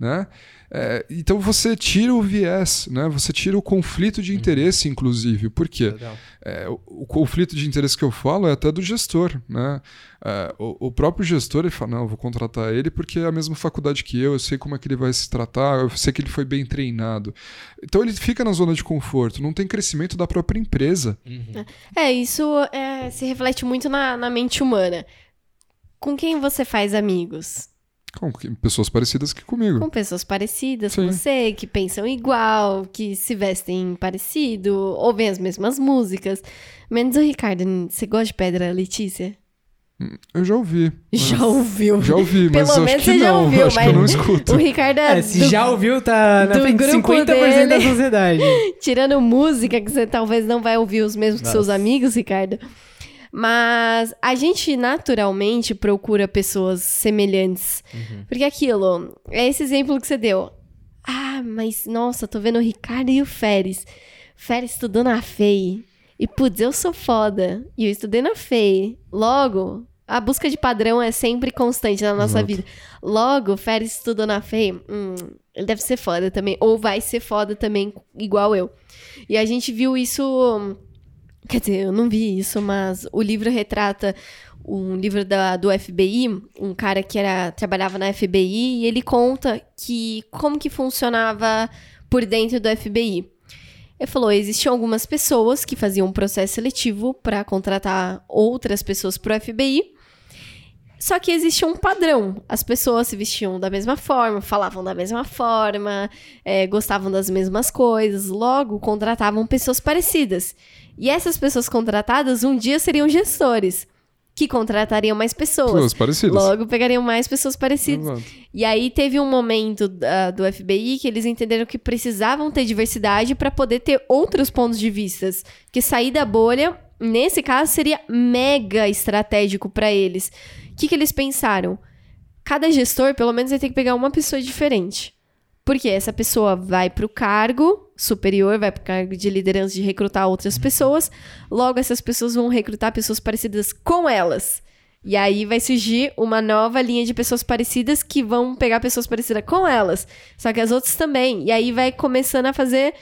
né? É, então você tira o viés, né? Você tira o conflito de interesse, inclusive. Por quê? É, o, o conflito de interesse que eu falo é até do gestor, né? É, o, o próprio gestor ele fala, não, eu vou contratar ele porque é a mesma faculdade que eu, eu sei como é que ele vai se tratar, eu sei que ele foi bem treinado. Então ele fica na zona de conforto, não tem crescimento da própria empresa. É, isso é, se reflete muito na, na mente humana. Com quem você faz amigos? Com pessoas parecidas que comigo. Com pessoas parecidas com Sim. você, que pensam igual, que se vestem parecido, ouvem as mesmas músicas. Menos o Ricardo. Você gosta de pedra, Letícia? Eu já ouvi. mas- Já ouviu. Já ouvi, mas Pelo acho menos que você já não. ouviu, acho mas que eu não escuto. O Ricardo é, É, se do- já ouviu, tá na frente de grupo 50% da dele. [LAUGHS] sociedade. Tirando música, que você talvez não vai ouvir os mesmos que seus Nossa. amigos, Ricardo. Mas a gente naturalmente procura pessoas semelhantes. Uhum. Porque aquilo, é esse exemplo que você deu. Ah, mas nossa, tô vendo o Ricardo e o Férez. Férez estudou na FEI. E putz, eu sou foda. E eu estudei na FEI. Logo, a busca de padrão é sempre constante na nossa vida. Logo, Férez estudou na FEI. Hum, ele deve ser foda também. Ou vai ser foda também, igual eu. E a gente viu isso. Quer dizer, eu não vi isso, mas o livro retrata um livro da, do FBI, um cara que era, trabalhava na FBI, e ele conta que como que funcionava por dentro do FBI. Ele falou, existiam algumas pessoas que faziam um processo seletivo para contratar outras pessoas para o FBI. Só que existia um padrão. As pessoas se vestiam da mesma forma, falavam da mesma forma, eh, gostavam das mesmas coisas, logo contratavam pessoas parecidas. E essas pessoas contratadas um dia seriam gestores, que contratariam mais pessoas. Pessoas parecidas. Logo pegariam mais pessoas parecidas. Exato. E aí teve um momento da- do FBI que eles entenderam que precisavam ter diversidade para poder ter outros pontos de vistas. Que sair da bolha, nesse caso, seria mega estratégico para eles. O que, que eles pensaram? Cada gestor, pelo menos, vai ter que pegar uma pessoa diferente. Porque essa pessoa vai para o cargo superior, vai para o cargo de liderança de recrutar outras pessoas. Logo, essas pessoas vão recrutar pessoas parecidas com elas. E aí vai surgir uma nova linha de pessoas parecidas que vão pegar pessoas parecidas com elas. Só que as outras também. E aí vai começando a fazer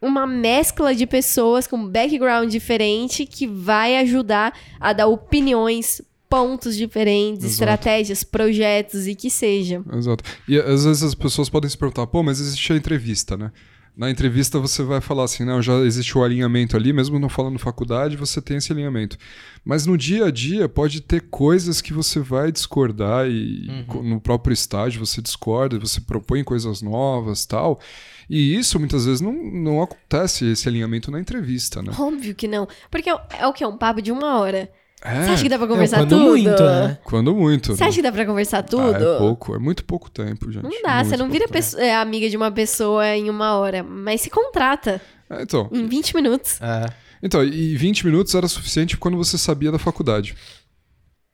uma mescla de pessoas com background diferente que vai ajudar a dar opiniões, pontos diferentes, Exato. estratégias, projetos e que seja. Exato. E às vezes as pessoas podem se perguntar, pô, mas existe a entrevista, né? Na entrevista você vai falar assim, não, já existe o alinhamento ali, mesmo não falando faculdade, você tem esse alinhamento. Mas no dia a dia pode ter coisas que você vai discordar e co- no próprio estágio você discorda, você propõe coisas novas tal. E isso muitas vezes não, não acontece, esse alinhamento na entrevista, né? Óbvio que não. Porque é, é o que? É um papo de uma hora. É, Você acha que dá pra conversar quando tudo? muito, né? quando muito. Você acha que dá pra conversar tudo? Ah, é pouco, é muito pouco tempo, gente. Não dá, você Muito não vira pouco tempo. pesso- é, amiga de uma pessoa em uma hora, mas se contrata É, então, em 20 minutos. É. Então, e 20 minutos era suficiente quando você sabia da faculdade.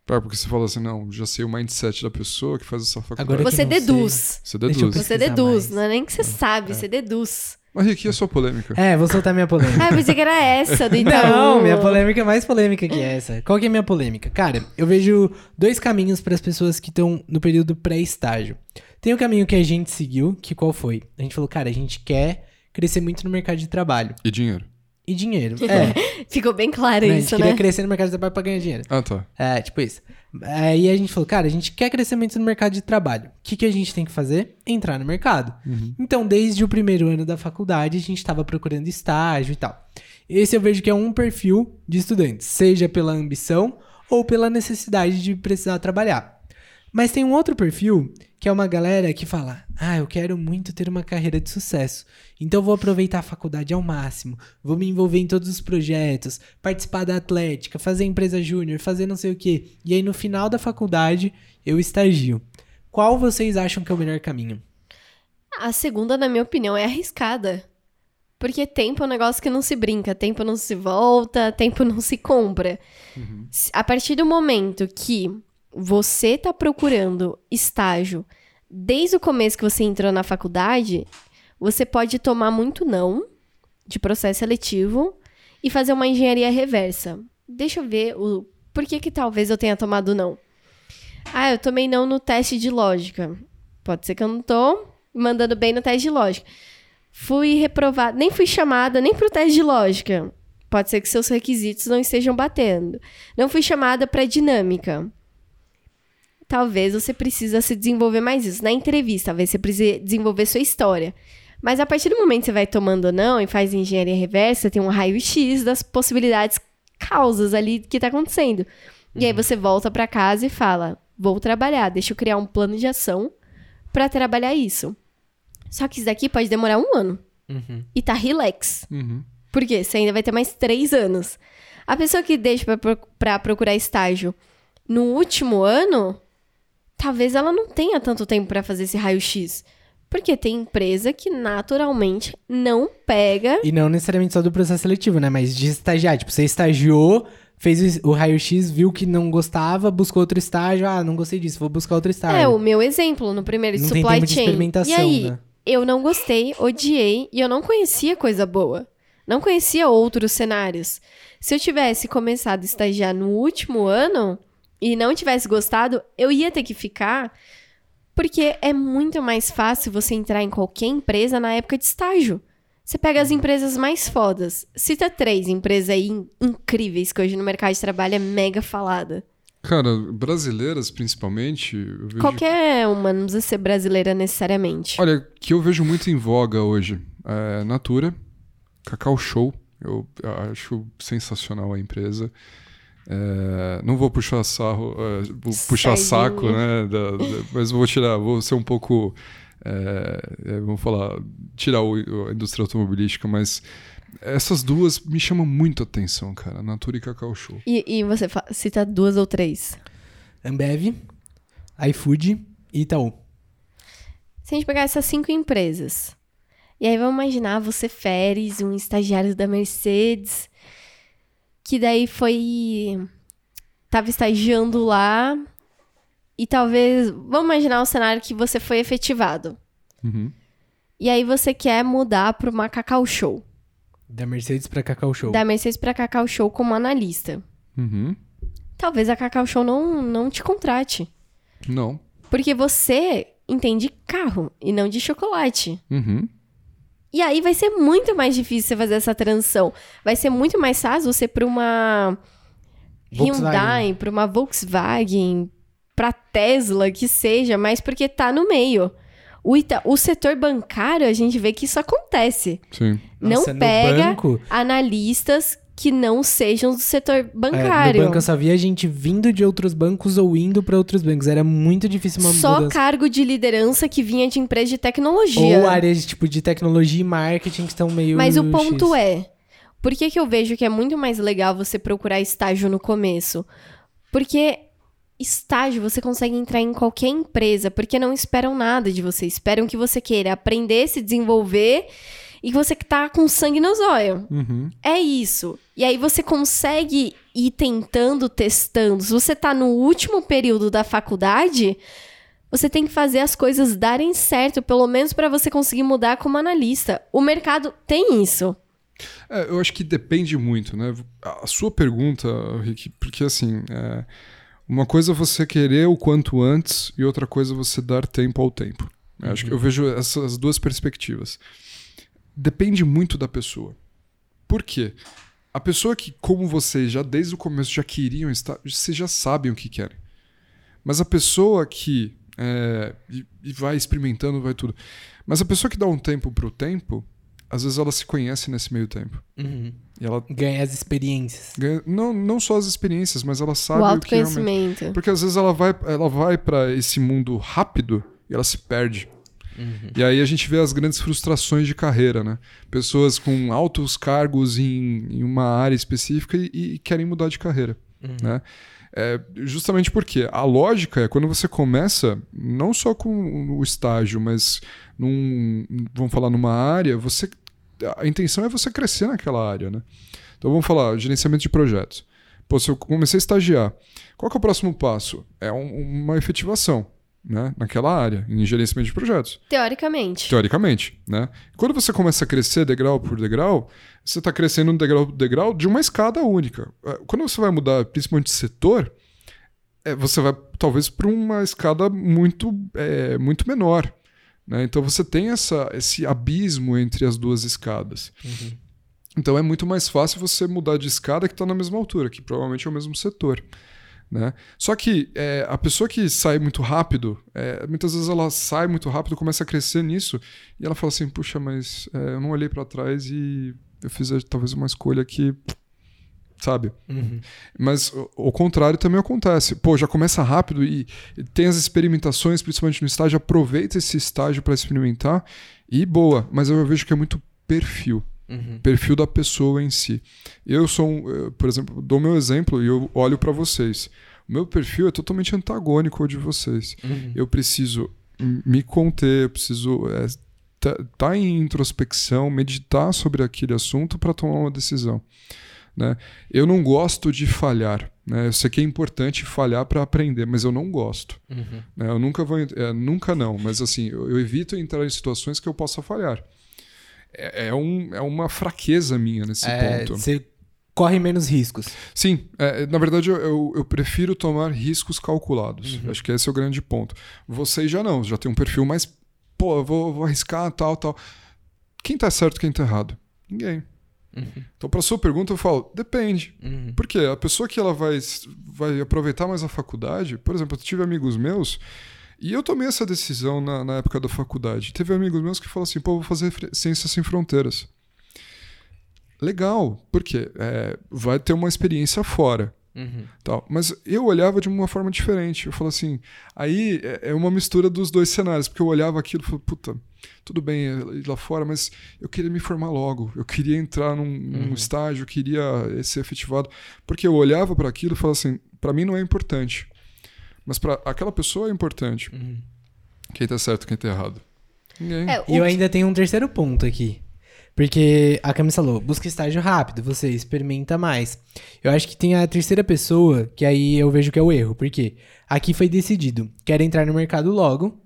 Porque você fala assim, não, já sei o mindset da pessoa que faz essa faculdade. Agora Você deduz. Você deduz. Você deduz, mais. não é nem que você sabe, você deduz. Mas, Rick, e a sua polêmica? É, vou soltar minha polêmica. Ah, eu pensei que era essa do Itaú. Não, minha polêmica é mais polêmica que essa. Qual que é a minha polêmica? Cara, eu vejo dois caminhos para as pessoas que estão no período pré-estágio. Tem o caminho que a gente seguiu, que qual foi? A gente falou, cara, a gente quer crescer muito no mercado de trabalho. E dinheiro? E dinheiro. É, Ficou bem claro né, a gente isso, queria né? crescer no mercado de trabalho pra ganhar dinheiro. Ah, tá. É, tipo isso. Aí a gente falou, cara, a gente quer crescer muito no mercado de trabalho. O que, que a gente tem que fazer? Entrar no mercado. Então, desde o primeiro ano da faculdade, a gente estava procurando estágio e tal. Esse eu vejo que é um perfil de estudantes, seja pela ambição ou pela necessidade de precisar trabalhar. Mas tem um outro perfil que é uma galera que fala: Ah, eu quero muito ter uma carreira de sucesso. Então vou aproveitar a faculdade ao máximo, vou me envolver em todos os projetos, participar da atlética, fazer empresa júnior, fazer não sei o quê. E aí no final da faculdade eu estagio. Qual vocês acham que é o melhor caminho? A segunda, na minha opinião, é arriscada. Porque tempo é um negócio que não se brinca, tempo não se volta, tempo não se compra. Se- A partir do momento que você tá procurando estágio desde o começo que você entrou na faculdade, você pode tomar muito não de processo seletivo e fazer uma engenharia reversa. Deixa eu ver o por que que talvez eu tenha tomado não. Ah, eu tomei não no teste de lógica. Pode ser que eu não tô mandando bem no teste de lógica. Fui reprovada, nem fui chamada nem pro teste de lógica. Pode ser que seus requisitos não estejam batendo. Não fui chamada para dinâmica. Talvez você precisa se desenvolver mais isso. Na entrevista, talvez você precise desenvolver sua história. Mas a partir do momento que você vai tomando ou não e faz engenharia reversa, tem um raio-x das possibilidades causas ali que tá acontecendo. E aí você volta para casa e fala: "Vou trabalhar, deixa eu criar um plano de ação para trabalhar isso". Só que isso daqui pode demorar um ano. Uhum. E tá relax. Uhum. Por quê? Você ainda vai ter mais três anos. A pessoa que deixa pra procurar estágio no último ano, talvez ela não tenha tanto tempo pra fazer esse raio-x. Porque tem empresa que naturalmente não pega. E não necessariamente só do processo seletivo, né? Mas de estagiar. Tipo, você estagiou, fez o raio-x, viu que não gostava, buscou outro estágio. Ah, não gostei disso, vou buscar outro estágio. É, o meu exemplo no primeiro de Não tem supply tempo de chain. experimentação, e aí, né? eu não gostei, odiei e eu não conhecia coisa boa. Não conhecia outros cenários. Se eu tivesse começado a estagiar no último ano e não tivesse gostado, eu ia ter que ficar porque é muito mais fácil você entrar em qualquer empresa na época de estágio. Você pega as empresas mais fodas. Cita três empresas aí in- incríveis que hoje no mercado de trabalho é mega falada. Cara, brasileiras principalmente, vejo Qualquer uma, não precisa ser brasileira necessariamente. Olha, que eu vejo muito em voga hoje. É Natura, Cacau Show. Eu acho sensacional a empresa. É, não vou puxar sarro, é, vou puxar saco, né? da- da- mas vou tirar, vou ser um pouco. É, é, vamos falar, tirar o- a indústria automobilística, mas essas duas me chamam muito a atenção, cara. Natura e Cacau Show. E, e você cita duas ou três. Ambev, iFood e Itaú. Se a gente pegar essas cinco empresas, e aí vamos imaginar você, Feres, um estagiário da Mercedes, que daí foi. tava estagiando lá, e talvez. Vamos imaginar o cenário que você foi efetivado. Uhum. E aí você quer mudar para uma Cacau Show. Da Mercedes pra Cacau Show. Da Mercedes para Cacau Show como analista. Uhum. Talvez a Cacau Show não, não te contrate. Não. Porque você entende carro e não de chocolate. Uhum. E aí vai ser muito mais difícil você fazer essa transição. Vai ser muito mais fácil você para uma Volkswagen. Hyundai, para uma Volkswagen, para Tesla, que seja, mas porque tá no meio. O, Ita- o setor bancário, a gente vê que isso acontece. Sim. Nossa, não no pega banco- analistas que não sejam do setor É, bancário. no banco eu só via gente vindo de outros bancos ou indo pra outros bancos. Era muito difícil uma Só mudança. cargo de liderança que vinha de empresa de tecnologia. Ou áreas tipo de tecnologia e marketing que estão meio. Mas o ponto X. é, por que, que eu vejo que é muito mais legal você procurar estágio no começo? Porque estágio você consegue entrar em qualquer empresa, porque não esperam nada de você, esperam que você queira aprender, se desenvolver e que você que tá com sangue nos olhos. Uhum. É isso. E aí você consegue ir tentando, testando. Se você tá no último período da faculdade, você tem que fazer as coisas darem certo, pelo menos para você conseguir mudar como analista. O mercado tem isso. É, eu acho que depende muito, né? A sua pergunta, Rick, porque assim, é, uma coisa é você querer o quanto antes e outra coisa é você dar tempo ao tempo. Eu Acho que eu vejo essas duas perspectivas. Depende muito da pessoa. Por quê? A pessoa que, como vocês, já desde o começo já queriam estar, vocês já sabem o que querem. Mas a pessoa que é, e, e vai experimentando, vai tudo. Mas a pessoa que dá um tempo pro tempo, às vezes ela se conhece nesse meio tempo. Uhum. E ela Ganha as experiências. ganha, não, não só as experiências, mas ela sabe o o que realmente. autoconhecimento. Porque às vezes ela vai, ela vai para esse mundo rápido e ela se perde. E aí a gente vê as grandes frustrações de carreira, né? Pessoas com altos cargos em, em uma área específica e, e querem mudar de carreira, né? É, justamente porque a lógica é quando você começa, não só com o estágio, mas num, vamos falar numa área, você a intenção é você crescer naquela área, né? Então vamos falar gerenciamento de projetos. Pô, se eu comecei a estagiar, qual que é o próximo passo? É um- uma efetivação, né? Naquela área, em gerenciamento de projetos. Teoricamente. Teoricamente, né? Quando você começa a crescer degrau por degrau, você está crescendo um degrau por degrau de uma escada única. Eh, Quando você vai mudar, principalmente de setor, eh, você vai talvez para uma escada muito, eh, muito menor. Né? Então você tem essa, esse abismo entre as duas escadas. Então é muito mais fácil você mudar de escada que está na mesma altura, que provavelmente é o mesmo setor. Né? Só que é, a pessoa que sai muito rápido, é, muitas vezes ela sai muito rápido, começa a crescer nisso, e ela fala assim: puxa, mas é, eu não olhei para trás e eu fiz é, talvez uma escolha que. Sabe? Uhum. Mas o, o contrário também acontece. Pô, já começa rápido e, e tem as experimentações, principalmente no estágio, aproveita esse estágio para experimentar e boa. Mas eu vejo que é muito perfil Uhum. perfil da pessoa em si. Eu sou, um, eu, por exemplo, dou meu exemplo e eu olho para vocês. O meu perfil é totalmente antagônico ao de vocês. Uhum. Eu preciso me conter, eu preciso é, tá, tá em introspecção, meditar sobre aquele assunto para tomar uma decisão. Né? Eu não gosto de falhar. Né? Eu sei que é importante falhar para aprender, mas eu não gosto. Uhum. né? Eu nunca vou, é, nunca não, mas assim, eu, eu evito entrar em situações que eu possa falhar. É, é um, é uma fraqueza minha nesse É, ponto. Você corre menos riscos. Sim, é, na verdade eu, eu, eu prefiro tomar riscos calculados. Uhum. Acho que esse é o grande ponto. Vocês já não, já tem um perfil mais, pô, eu vou, vou arriscar tal, tal. Quem tá certo, quem tá errado? Ninguém. Uhum. Então, para sua pergunta, eu falo, depende. Uhum. Porque a pessoa que ela vai, vai aproveitar mais a faculdade, por exemplo, eu tive amigos meus, e eu tomei essa decisão na, na época da faculdade. Teve amigos meus que falaram assim, pô, vou fazer Ciências Sem Fronteiras. Legal, porque é, vai ter uma experiência fora. Uhum. Tal. Mas eu olhava de uma forma diferente. Eu falo assim, aí é é uma mistura dos dois cenários, porque eu olhava aquilo e falava, puta, tudo bem é ir lá fora, mas eu queria me formar logo. Eu queria entrar num, num Uhum. estágio, eu queria ser efetivado. Porque eu olhava para aquilo e falava assim, para mim não é importante. Mas para aquela pessoa é importante. Uhum. Quem tá certo, quem tá errado. Ninguém. É, E eu ainda tenho um terceiro ponto aqui. Porque a Camis falou, busca estágio rápido, você experimenta mais. Eu acho que tem a terceira pessoa, que aí eu vejo que é o erro. Porque aqui foi decidido, quer entrar no mercado logo,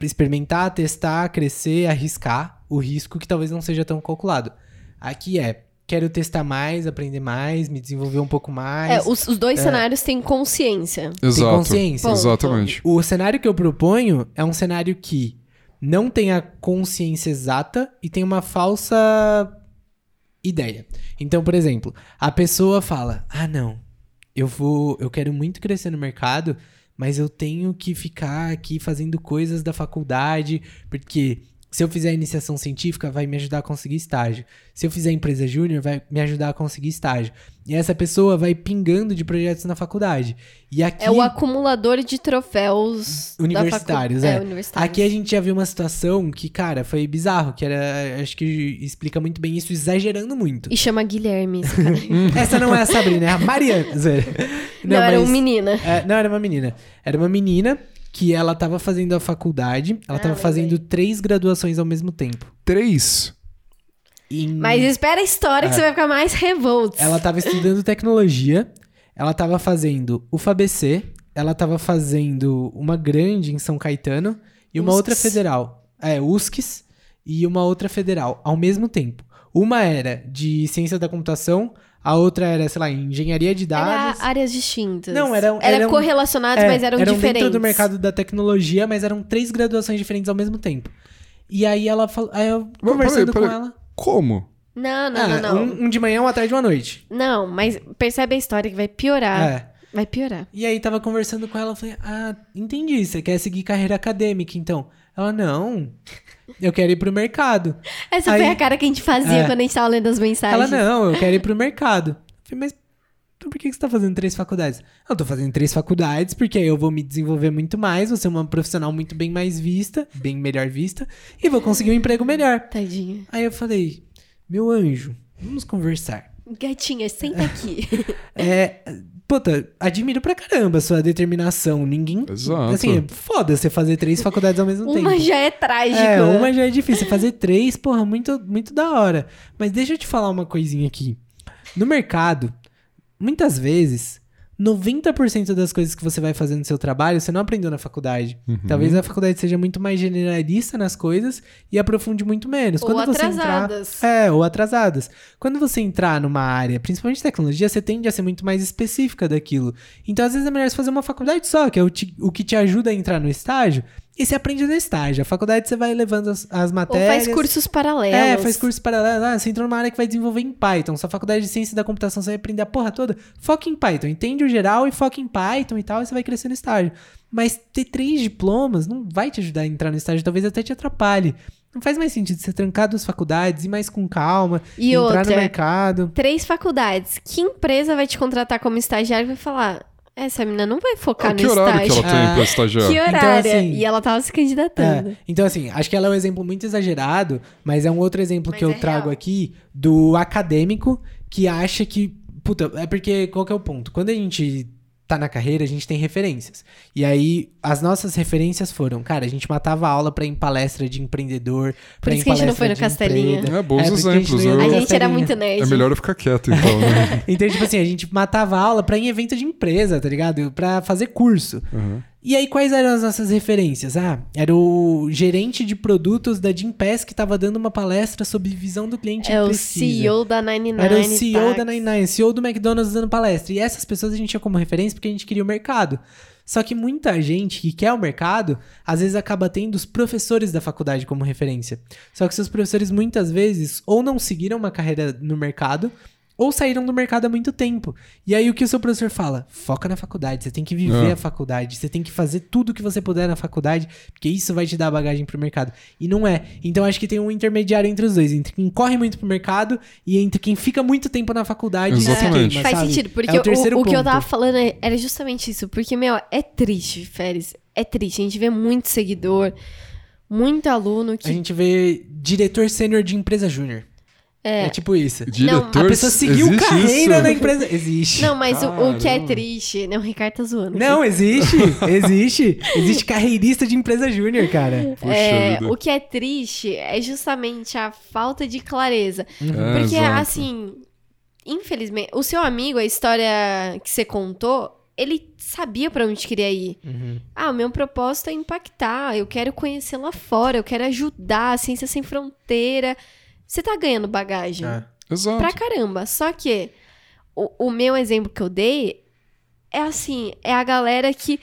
experimentar, testar, crescer, arriscar o risco que talvez não seja tão calculado. Aqui é, quero testar mais, aprender mais, me desenvolver um pouco mais. é, os, os dois cenários têm consciência. Exato. consciência. Ponto. Exatamente. O cenário que eu proponho é um cenário que não tem a consciência exata e tem uma falsa ideia. Então, por exemplo, a pessoa fala: "Ah, não. Eu vou, eu quero muito crescer no mercado, mas eu tenho que ficar aqui fazendo coisas da faculdade, porque se eu fizer iniciação científica, vai me ajudar a conseguir estágio. Se eu fizer empresa júnior, vai me ajudar a conseguir estágio. E essa pessoa vai pingando de projetos na faculdade. E aqui É o acumulador de troféus Universitários, facu- é. universitários. Aqui a gente já viu uma situação que, cara, foi bizarro, que era, acho que explica muito bem isso, exagerando muito. E chama Guilherme, esse cara. [LAUGHS] Essa não é a Sabrina, é a Mariana. [LAUGHS] Zé. Não, era mas- um menina. é, não, era uma menina. Era uma menina que ela tava fazendo a faculdade, ela Ah, tava fazendo três graduações ao mesmo tempo. Três. Em- Mas espera a história que você vai ficar mais revolto. Ela tava estudando [LAUGHS] tecnologia, ela tava fazendo o FABC, ela tava fazendo uma grande em São Caetano e uma USCS. outra federal. É, USCS e uma outra federal ao mesmo tempo. Uma era de ciência da computação, a outra era, sei lá, engenharia de dados. Era áreas distintas. Não, eram- Era eram- correlacionados, É, mas eram, diferentes. dentro do mercado da tecnologia, mas eram três graduações diferentes ao mesmo tempo. E aí ela falou, aí eu Mas, conversando peraí, com peraí. ela. Como? Não, não, Ah, não, não. Um, um de manhã, uma tarde e uma noite. Não, mas percebe a história que vai piorar. É. Vai piorar. E aí tava conversando com ela, eu falei, ah, entendi, você quer seguir carreira acadêmica, então. Ela, não, eu quero ir pro mercado. Essa Aí- foi a cara que a gente fazia É. quando a gente tava lendo as mensagens. Ela, não, eu quero ir pro mercado. Eu falei, mas então por que você tá fazendo três faculdades? Eu tô fazendo três faculdades porque aí eu vou me desenvolver muito mais, vou ser uma profissional muito bem mais vista, bem melhor vista, e vou conseguir um emprego melhor. Tadinha. Aí eu falei, meu anjo, vamos conversar. Gatinha, senta aqui. [LAUGHS] É, puta, admiro pra caramba a sua determinação. Ninguém. Exato. Assim, é foda você fazer três faculdades ao mesmo tempo. Uma já é trágica. É, uma já é difícil. Fazer três, porra, muito, muito da hora. Mas deixa eu te falar uma coisinha aqui. No mercado, muitas vezes, 90% das coisas que você vai fazer no seu trabalho, você não aprendeu na faculdade. Uhum. Talvez a faculdade seja muito mais generalista nas coisas e aprofunde muito menos. Ou Quando você atrasadas. Entrar, é, ou atrasadas. Quando você entrar numa área, principalmente tecnologia, você tende a ser muito mais específica daquilo. Então, às vezes, é melhor você fazer uma faculdade só, que é o, te- o que te ajuda a entrar no estágio, E você aprende no estágio. A faculdade você vai levando as, as Ou matérias. faz cursos paralelos. É, faz curso paralelo. Ah, você entrou numa área que vai desenvolver em Python. Sua faculdade de ciência da computação, você vai aprender a porra toda. Foca em Python. Entende o geral e foca em Python e tal, e você vai crescer no estágio. Mas ter três diplomas não vai te ajudar a entrar no estágio, talvez até te atrapalhe. Não faz mais sentido você trancar duas faculdades, ir mais com calma, E entrar outra, no mercado. três faculdades. Que empresa vai te contratar como estagiário e vai falar: essa menina não vai focar Ah, no que horário que estágio. ela tem Ah, pra estagiar? Que horário? assim- E ela tava se candidatando. É, então, assim, acho que ela é um exemplo muito exagerado, mas é um outro exemplo Mas que eu é trago real. aqui do acadêmico que acha que. Puta, é porque qual que é o ponto? Quando a gente tá na carreira, a gente tem referências. E aí, as nossas referências foram, cara, a gente matava a aula pra ir em palestra de empreendedor. pra ir isso que a gente não foi no empresa. É, bons porque a gente exemplos, eu- A gente era muito nerd. É melhor eu ficar quieto, então, né? [LAUGHS] Então, tipo assim, a gente matava a aula pra ir em evento de empresa, tá ligado? Pra fazer curso. Uhum. E aí, quais eram as nossas referências? Ah, era o gerente de produtos da Gimpass que tava dando uma palestra sobre visão do cliente É o. CEO da 99. Era o CEO da Tax. 99, CEO do McDonald's dando palestra. E essas pessoas a gente tinha como referência porque a gente queria o mercado. Só que muita gente que quer o mercado, às vezes acaba tendo os professores da faculdade como referência. Só que seus professores muitas vezes ou não seguiram uma carreira no mercado, ou saíram do mercado há muito tempo. E aí o que o seu professor fala? Foca na faculdade, você tem que viver É. a faculdade, você tem que fazer tudo o que você puder na faculdade, porque isso vai te dar bagagem pro mercado. E não é. Então acho que tem um intermediário entre os dois, entre quem corre muito pro mercado e entre quem fica muito tempo na faculdade e Exatamente. queima, Faz sabe? sentido, porque é o, o, terceiro o que eu tava falando é- era justamente isso. Porque, meu, é triste, Férez. É triste. A gente vê muito seguidor, muito aluno A que. gente vê diretor sênior de empresa júnior. É. tipo isso. Diretor, A pessoa seguiu carreira isso? na empresa. Existe. Não, mas o, o que é triste. Não, o Ricardo tá zoando. Não, existe. [LAUGHS] Existe. Existe carreirista de empresa júnior, cara. Puxa É, vida. o que é triste é justamente a falta de clareza. É, Porque, exato. assim, infelizmente, o seu amigo, a história que você contou, ele sabia pra onde queria ir. Uhum. Ah, o meu propósito é impactar, eu quero conhecer lá fora, eu quero ajudar, a ciência sem fronteira. Você tá ganhando bagagem. É. Exato. Pra caramba. Só que o, o meu exemplo que eu dei é assim, é a galera que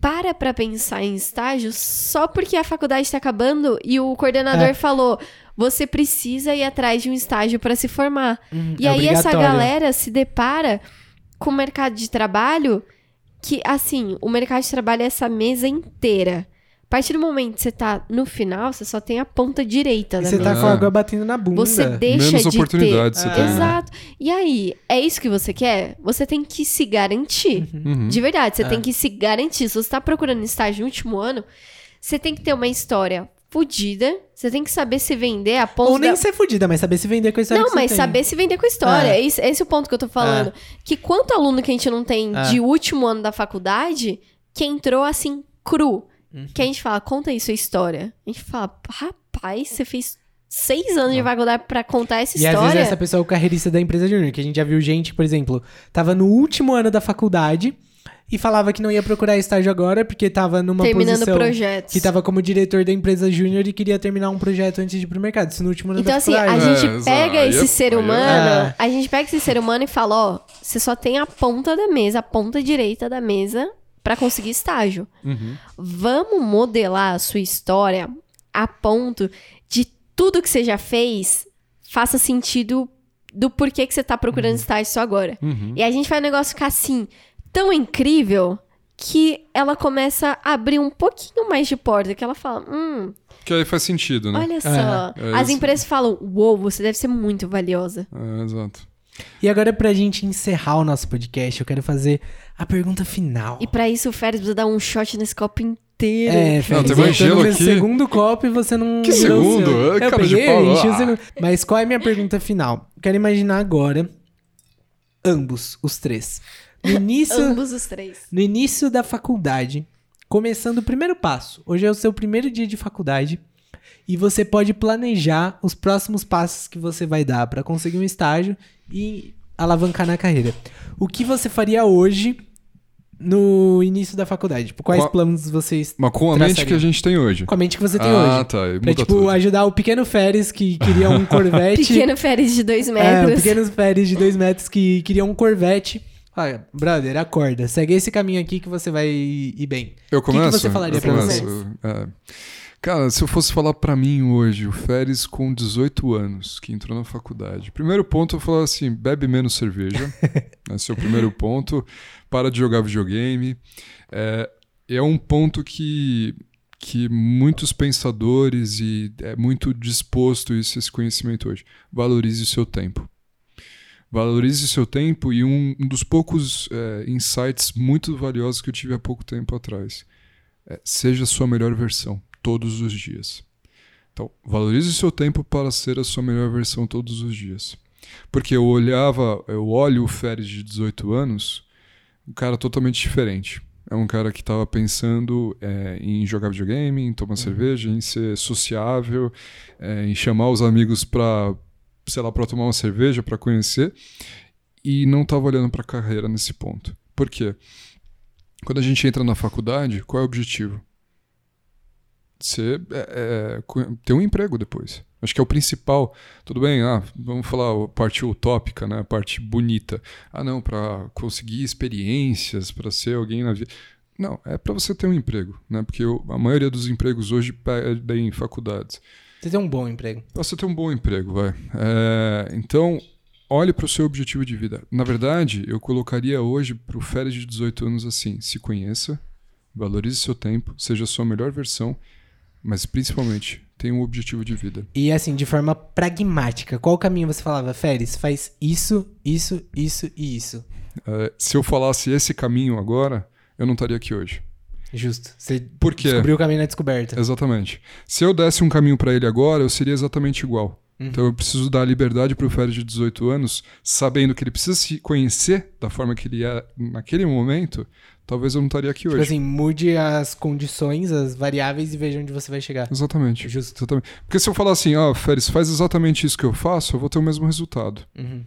para pra pensar em estágio só porque a faculdade tá acabando e o coordenador É. falou, você precisa ir atrás de um estágio pra se formar. Uhum. E É aí essa galera se depara com o mercado de trabalho que, assim, o mercado de trabalho é essa mesa inteira. A partir do momento que você tá no final, você só tem a ponta direita E da você mesa. tá com a água batendo na bunda. Você deixa Menos de oportunidades ter... você tem. né? Exato. E aí, é isso que você quer? Você tem que se garantir. Uhum. De verdade, você É. tem que se garantir. Se você tá procurando estágio no último ano, você tem que ter uma história fodida. Você tem que saber se vender a ponto Ou nem da... ser fudida, mas saber se vender com a história Não, que você mas tem. saber se vender com a história. É. Esse, esse é o ponto que eu tô falando. Que quanto aluno que a gente não tem É. de último ano da faculdade que entrou assim, cru. Uhum. Que a gente fala, conta aí sua história. A gente fala, rapaz, você fez seis anos de faculdade pra contar essa E às história. vezes essa pessoa é o carreirista da empresa júnior, que a gente já viu gente, por exemplo, tava no último ano da faculdade e falava que não ia procurar estágio agora porque tava numa terminando posição projetos. que tava como diretor da empresa júnior e queria terminar um projeto antes de ir pro mercado. Isso no último ano Então, da assim, a faculdade. É, gente pega é- esse ser é- humano, É. a gente pega esse ser humano e fala, ó, você só tem a ponta da mesa, a ponta direita da mesa pra conseguir estágio. Uhum. Vamos modelar a sua história a ponto de tudo que você já fez faça sentido do porquê que você tá procurando estágio só agora. Uhum. E a gente faz o negócio ficar assim, tão incrível que ela começa a abrir um pouquinho mais de porta, que ela fala, hum, Que aí faz sentido, né? olha só. É As isso. empresas falam, uou, você deve ser muito valiosa. É, exato. E agora, pra gente encerrar o nosso podcast, eu quero fazer a pergunta final. E pra isso o Férez precisa dar um shot nesse copo inteiro. É, Félix, tem mais eu tô gelo aqui. segundo copo e você não. Que não segundo? É, Eu cara de peguei, pau. eu enchi o segundo. Mas qual é a minha pergunta final? Quero imaginar agora ambos, os três. No [LAUGHS] início, Ambos os três. no início da faculdade, começando o primeiro passo. Hoje é o seu primeiro dia de faculdade e você pode planejar os próximos passos que você vai dar para conseguir um estágio e alavancar na carreira. O que você faria hoje no início da faculdade? Tipo, quais Qual- planos vocês Mas com a mente que a gente tem hoje. com a mente que você tem ah, hoje? tá. Aí Pra, tipo, tudo. ajudar o pequeno Férez que queria um [LAUGHS] Corvette. Pequeno Férez de dois É, o metros. pequeno Férez de dois metros que queria um Corvette Olha, brother, acorda. Segue esse caminho aqui que você vai ir bem. Eu que que começo? você falaria eu pra começo. vocês? É. Cara, se eu fosse falar pra mim hoje, o Férez com 18 anos, que entrou na faculdade. Primeiro ponto, eu falar assim, bebe menos cerveja. [LAUGHS] Esse é o primeiro ponto. Para de jogar videogame. É, é um ponto que, que muitos pensadores e é muito disposto isso, esse conhecimento hoje. Valorize o seu tempo. Valorize o seu tempo e um, um dos poucos é, insights muito valiosos que eu tive há pouco tempo atrás. É, seja a sua melhor versão todos os dias. Então, valorize o seu tempo para ser a sua melhor versão todos os dias. Porque eu olhava, eu olho o Férez de 18 anos, um cara totalmente diferente. É um cara que estava pensando é, em jogar videogame, em tomar cerveja, em ser sociável, é, em chamar os amigos para, sei lá, para tomar uma cerveja, para conhecer, e não estava olhando para a carreira nesse ponto. Por quê? Quando a gente entra na faculdade, qual é o objetivo? Você é, é, ter um emprego depois. Acho que é o principal. Tudo bem, ah, vamos falar a parte utópica, né? a parte bonita. Ah, não, para conseguir experiências, para ser alguém na vida. Não, é para você ter um emprego, né? Porque o- a maioria dos empregos hoje pedem faculdades. Você tem um bom emprego. Pra você ter um bom emprego, vai. É, então, olhe para o seu objetivo de vida. Na verdade, eu colocaria hoje para o férias de 18 anos assim: se conheça, valorize seu tempo, seja a sua melhor versão, mas principalmente tenha um objetivo de vida. E assim, de forma pragmática, qual caminho você falava? Férez, faz isso, isso, isso e isso. É, se eu falasse esse caminho agora, eu não estaria aqui hoje. Justo. Você Por quê? descobriu o caminho na descoberta. Exatamente. Se eu desse um caminho para ele agora, eu seria exatamente igual. Uhum. Então eu preciso dar liberdade para o Férez de 18 anos, sabendo que ele precisa se conhecer da forma que ele é naquele momento. Talvez eu não estaria aqui Tipo hoje. assim, mude as condições, as variáveis e veja onde você vai chegar. Exatamente. Justo. Exatamente. Porque se eu falar assim, ó, Férez, faz exatamente isso que eu faço, eu vou ter o mesmo resultado. Uhum.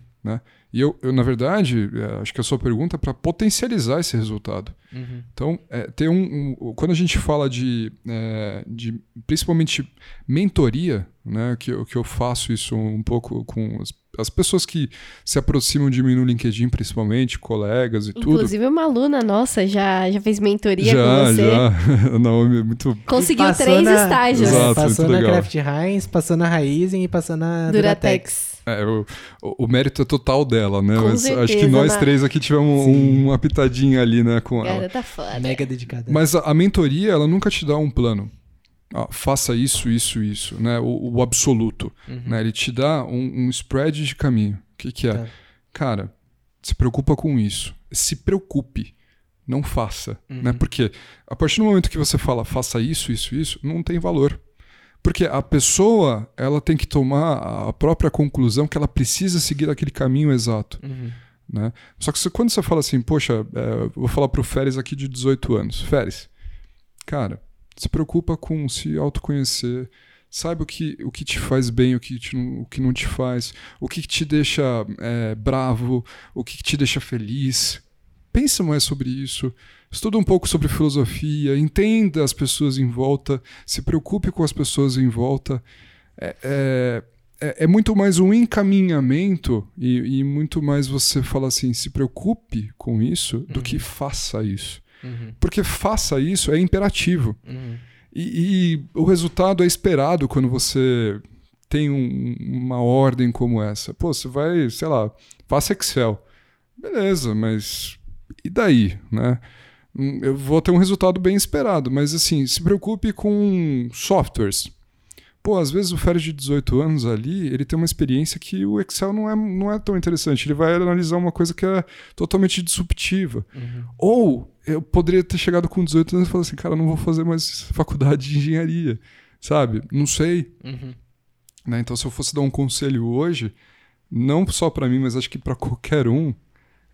E eu, eu na verdade, é, acho que a sua pergunta é para potencializar esse resultado. Uhum. Então, é, ter um, um- quando a gente fala de, é, de principalmente mentoria, né, que, eu- que eu faço isso um pouco com as, as pessoas que se aproximam de mim no LinkedIn, principalmente, colegas e tudo. Inclusive, uma aluna nossa já, já fez mentoria já, com você. já. [LAUGHS] Naomi é muito. Conseguiu Passou três na- estágios. Exato. É, passou na legal. Kraft Heinz, passou na Raizen e passou na Duratex. Duratex. É, o, o- mérito é total dela, né? Com Mas acho que certeza, nós né? três aqui tivemos Sim. uma pitadinha ali, né, com ela. Garota foda. Mega dedicada. Mas a, a mentoria, ela nunca te dá um plano. Ah, faça isso, isso, isso, né? O, o absoluto. Uhum. Né? Ele te dá um, um spread de caminho. O que, que é? Tá. Cara, se preocupa com isso. Se preocupe. Não faça. Uhum. Né? Porque a partir do momento que você fala faça isso, isso, isso, não tem valor. Porque a pessoa, ela tem que tomar a própria conclusão que ela precisa seguir aquele caminho exato. Uhum. Né? Só que quando você fala assim, poxa, é, vou falar pro Férez aqui de 18 anos. Férez, cara, se preocupa com se autoconhecer, saiba o que, o que te faz bem, o que, te não- o que não te faz, o que te deixa é, bravo, o que te deixa feliz. Pensa mais sobre isso. Estuda um pouco sobre filosofia, entenda as pessoas em volta, se preocupe com as pessoas em volta. É, é, é- é muito mais um encaminhamento e, e muito mais você fala assim, se preocupe com isso do que faça isso. Uhum. Porque faça isso é imperativo. Uhum. E, e o resultado é esperado quando você tem um- uma ordem como essa. Pô, você vai, sei lá, faça Excel. Beleza, mas e daí, né? Hum, Eu vou ter um resultado bem esperado, mas assim, se preocupe com softwares. Pô, às vezes o Férez de 18 anos ali, ele tem uma experiência que o Excel não é, não é tão interessante. Ele vai analisar uma coisa que é totalmente disruptiva. Uhum. Ou eu poderia ter chegado com 18 anos e falar assim, cara, não vou fazer mais faculdade de engenharia, sabe? Não sei. Uhum. Né? Então, se eu fosse dar um conselho hoje, não só pra mim, mas acho que pra qualquer um,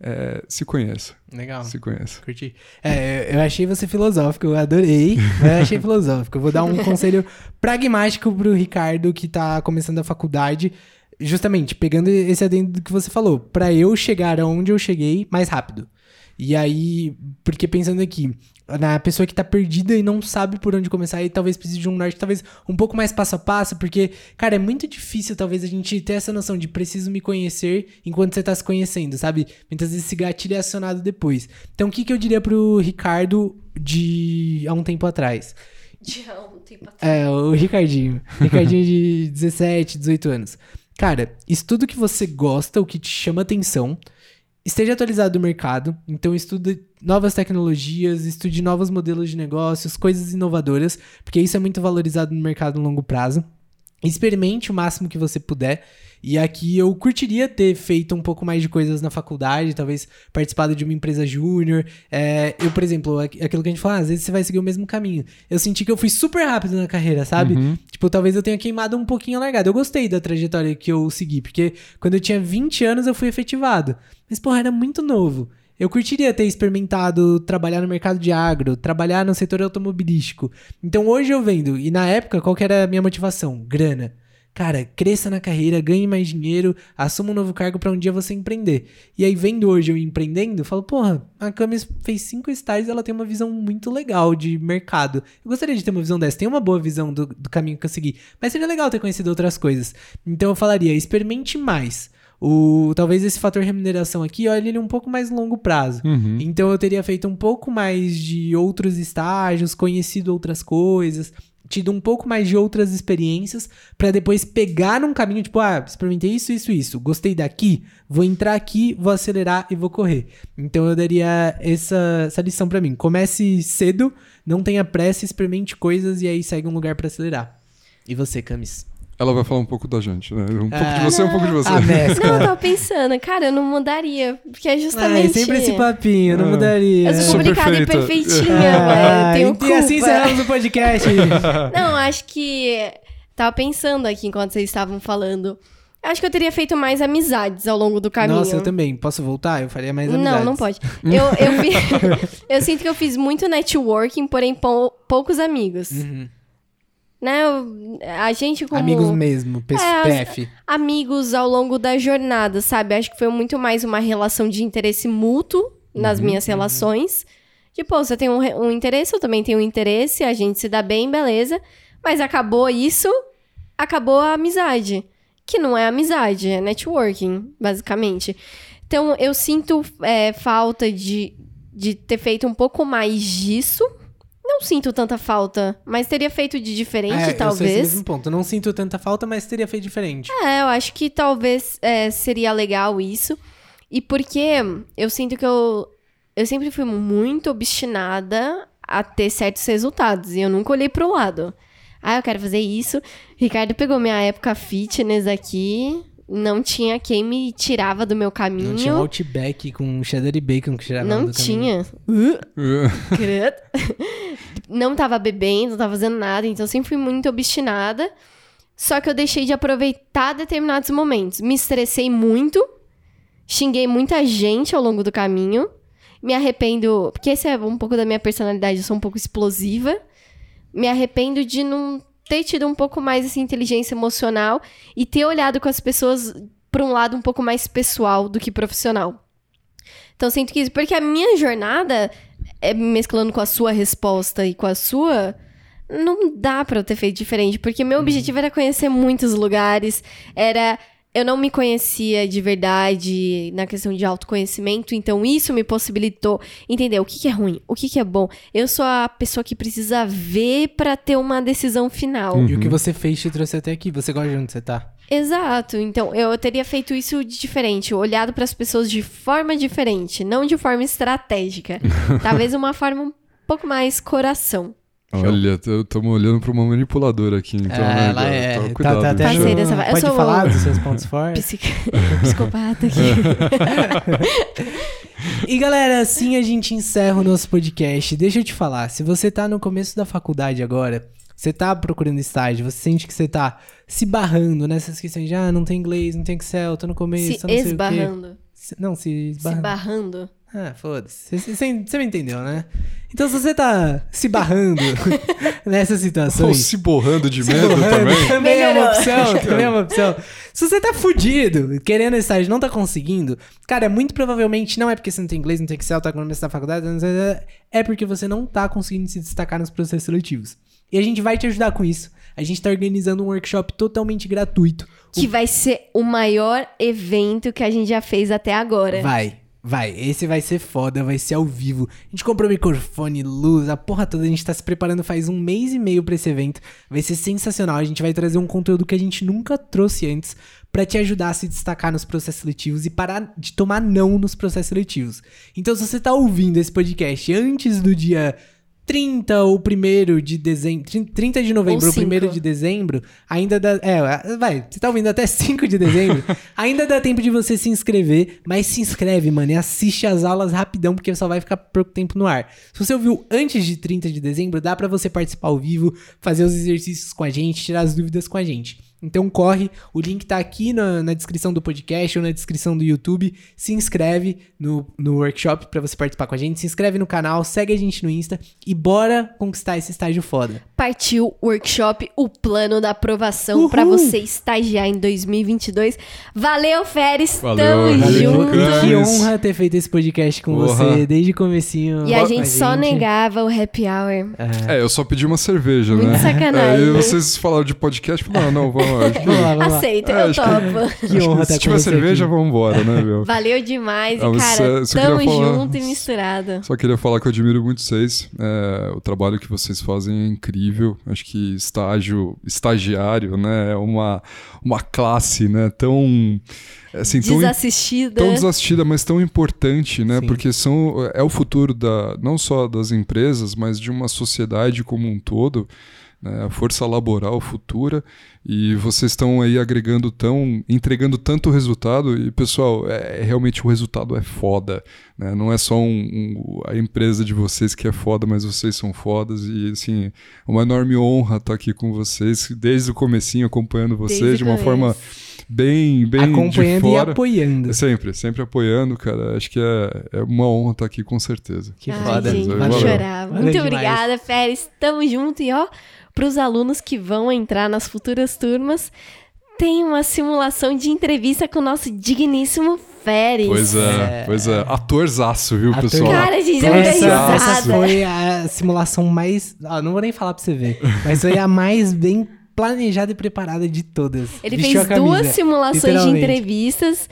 é, se conheça. Legal. Se conheça. Curti. É, eu achei você filosófico, eu adorei, eu achei filosófico. Eu vou dar um [LAUGHS] conselho pragmático pro Ricardo que tá começando a faculdade, justamente pegando esse adendo que você falou, pra eu chegar aonde eu cheguei mais rápido. E aí, porque pensando aqui, na pessoa que tá perdida e não sabe por onde começar, e talvez precise de um norte, talvez um pouco mais passo a passo, porque, cara, é muito difícil talvez a gente ter essa noção de preciso me conhecer enquanto você tá se conhecendo, sabe? Muitas vezes esse gatilho é acionado depois. Então, o que, que eu diria pro Ricardo de há um tempo atrás? De há um tempo atrás. É, o Ricardinho. Ricardinho de [LAUGHS] 17, 18 anos. Cara, estuda o que você gosta, o que te chama atenção. Esteja atualizado do mercado. Então, estude novas tecnologias, estude novos modelos de negócios, coisas inovadoras, porque isso é muito valorizado no mercado no longo prazo. Experimente o máximo que você puder. E aqui eu curtiria ter feito um pouco mais de coisas na faculdade, talvez participado de uma empresa júnior. É, eu, por exemplo, aquilo que a gente fala, às vezes você vai seguir o mesmo caminho. Eu senti que eu fui super rápido na carreira, sabe? Uhum. Tipo, talvez eu tenha queimado um pouquinho a largada. Eu gostei da trajetória que eu segui, porque quando eu tinha 20 anos eu fui efetivado. Mas, porra, era muito novo. Eu curtiria ter experimentado trabalhar no mercado de agro, trabalhar no setor automobilístico. Então hoje eu vendo, e na época, qual que era a minha motivação? Grana. Cara, cresça na carreira, ganhe mais dinheiro, assuma um novo cargo para um dia você empreender. E aí, vendo hoje eu empreendendo, eu falo, porra, a Camis fez cinco estágios ela tem uma visão muito legal de mercado. Eu gostaria de ter uma visão dessa, tem uma boa visão do, do caminho que eu segui, mas seria legal ter conhecido outras coisas. Então eu falaria, experimente mais. O, talvez esse fator remuneração aqui, olha ele um pouco mais longo prazo. Uhum. Então eu teria feito um pouco mais de outros estágios, conhecido outras coisas, tido um pouco mais de outras experiências para depois pegar num caminho tipo, ah, experimentei isso, isso, isso, gostei daqui, vou entrar aqui, vou acelerar e vou correr. Então eu daria essa, essa lição para mim. Comece cedo, não tenha pressa, experimente coisas e aí segue um lugar para acelerar. E você, Camis? Ela vai falar um pouco da gente, né? Um pouco Ah, de você, um pouco de você. A mescla. Não, eu tava pensando, cara, eu não mudaria. Porque é Ai, justamente. sempre esse papinho, não Ah. mudaria. Eu sou complicada e perfeitinha, Ah, velho. Tenho e culpa. assim encerramos o podcast. [LAUGHS] Não, acho que. Tava pensando aqui enquanto vocês estavam falando. Acho que eu teria feito mais amizades ao longo do caminho. Nossa, eu também. Posso voltar? Eu faria mais Não, amizades. não pode. [LAUGHS] Eu, eu, [LAUGHS] eu sinto que eu fiz muito networking, porém pou- poucos amigos. Uhum. Né? A gente como Amigos mesmo, P- É, PF. amigos ao longo da jornada, sabe? Acho que foi muito mais uma relação de interesse mútuo nas Uhum, minhas relações. Tipo, você tem um, um interesse, eu também tenho um interesse, a gente se dá bem, beleza. Mas acabou isso, acabou a amizade. Que não é amizade, é networking, basicamente. Então, eu sinto é, falta de, de ter feito um pouco mais disso. Não sinto tanta falta, mas teria feito de diferente, É, Eu talvez. mesmo ponto. Eu não sinto tanta falta, mas teria feito diferente. É, eu acho que talvez é, seria legal isso. E porque eu sinto que eu, eu sempre fui muito obstinada a ter certos resultados. E eu nunca olhei pro lado. Ah, eu quero fazer isso. Ricardo pegou minha época fitness aqui. Não tinha quem me tirava do meu caminho. Não tinha um Outback com cheddar e bacon que tirava Não do caminho. tinha. [LAUGHS] Uh, [LAUGHS] não tava bebendo, não tava fazendo nada, então eu sempre fui muito obstinada. Só que eu deixei de aproveitar determinados momentos. Me estressei muito, xinguei muita gente ao longo do caminho. Me arrependo, porque esse é um pouco da minha personalidade, eu sou um pouco explosiva. Me arrependo de não ter tido um pouco mais essa inteligência emocional e ter olhado com as pessoas por um lado um pouco mais pessoal do que profissional. Então sinto que isso, porque a minha jornada, é, mesclando com a sua resposta e com a sua, não dá pra eu ter feito diferente, porque meu objetivo era conhecer muitos lugares, era eu não me conhecia de verdade na questão de autoconhecimento, então isso me possibilitou entender o que, que é ruim, o que, que é bom. Eu sou a pessoa que precisa ver pra ter uma decisão final. E o que você fez te trouxe até aqui. Você gosta de onde você tá? Exato. Então, eu teria feito isso de diferente, olhado para as pessoas de forma diferente, não de forma estratégica. [LAUGHS] Talvez uma forma um pouco mais coração. Olha, estamos olhando para uma manipuladora aqui, então, né? ela é. Tá- cuidado, tá essa vai- eu Pode sou- falar dos seus pontos fortes? Psic... [LAUGHS] Psicopata aqui. [LAUGHS] E galera, assim a gente encerra o nosso podcast. Deixa eu te falar, se você tá no começo da faculdade agora, você tá procurando estágio, você sente que você tá se barrando nessas questões de ah, não tem inglês, não tem Excel, tô no começo, Se não sei o quê. esbarrando. Se- Não, se Se esbarrando. barrando. Ah, foda-se. Você me entendeu, né? Então, se você tá se barrando [LAUGHS] nessas Ou situações. se borrando de se medo borrando, também. Também é uma opção, também é uma opção. Se você tá fudido, querendo estágio e não tá conseguindo, cara, muito provavelmente não é porque você não tem inglês, não tem Excel, tá começando a faculdade, não sei, é porque você não tá conseguindo se destacar nos processos seletivos. E a gente vai te ajudar com isso. A gente tá organizando um workshop totalmente gratuito. Que vai ser o maior evento que a gente já fez até agora. Vai, vai. Esse vai ser foda, vai ser ao vivo. A gente comprou microfone, luz, a porra toda. A gente tá se preparando faz um mês e meio pra esse evento. Vai ser sensacional. A gente vai trazer um conteúdo que a gente nunca trouxe antes pra te ajudar a se destacar nos processos seletivos e parar de tomar não nos processos seletivos. Então, se você tá ouvindo esse podcast antes do dia 30 ou 1 de dezembro, 30 de novembro ou Ou 1 cinco. de dezembro, ainda dá. É, vai, você tá ouvindo até [LAUGHS] 5 de dezembro, ainda dá tempo de você se inscrever, mas se inscreve, mano, e assiste as aulas rapidão, porque só vai ficar pouco tempo no ar. Se você ouviu antes de 30 de dezembro, dá pra você participar ao vivo, fazer os exercícios com a gente, tirar as dúvidas com a gente. Então corre, o link tá aqui na, na descrição do podcast ou na descrição do YouTube. Se inscreve no, no workshop pra você participar com a gente, se inscreve no canal, segue a gente no Insta e bora conquistar esse estágio foda. Partiu workshop, o plano da aprovação pra você estagiar em 2022. Valeu, Feres. Valeu, Tamo valeu, junto. Que honra ter feito esse podcast com Porra. você desde o comecinho. E a com gente só negava o happy hour. É. É, eu só pedi uma cerveja, Muito né? sacanagem. Aí vocês falaram de podcast, não, não, vamos. Acho que, Vamos lá, vamos lá. Aceita, É, eu acho que- topo. [LAUGHS] Que honra se estar tiver cerveja, aqui. vamos embora, né, meu? [LAUGHS] Valeu demais. Ah, e, cara, só- só tamo falar- junto e misturado. Só queria falar que eu admiro muito vocês. É, o trabalho que vocês fazem é incrível. Acho que estágio, estagiário, né, é uma, uma classe, né, tão assim, tão, Desassistida. tão desassistida, mas tão importante, né? Sim. Porque são é o futuro da não só das empresas, mas de uma sociedade como um todo. Né, a força laboral futura e vocês estão aí agregando tão entregando tanto resultado e pessoal é, realmente o resultado é foda né? não é só um, um- a empresa de vocês que é foda mas vocês são fodas e assim é uma enorme honra estar aqui com vocês desde o comecinho acompanhando vocês Desde de uma forma bem bem de Acompanhando e fora apoiando. Sempre, sempre apoiando, cara. Acho que é, é uma honra estar aqui, com certeza. Que Ai, foda. gente, vou Valeu. chorar. Valeu Muito demais. obrigada, Feres. Tamo junto. E ó, pros alunos que vão entrar nas futuras turmas, tem uma simulação de entrevista com o nosso digníssimo Feres. Pois é, É. pois é. Atorzaço, viu, Ator- pessoal? Cara, gente muita Essa, foi a simulação mais. Ah, não vou nem falar pra você ver. Mas foi a mais bem planejada e preparada de todas. Ele Vestiu fez duas simulações de entrevistas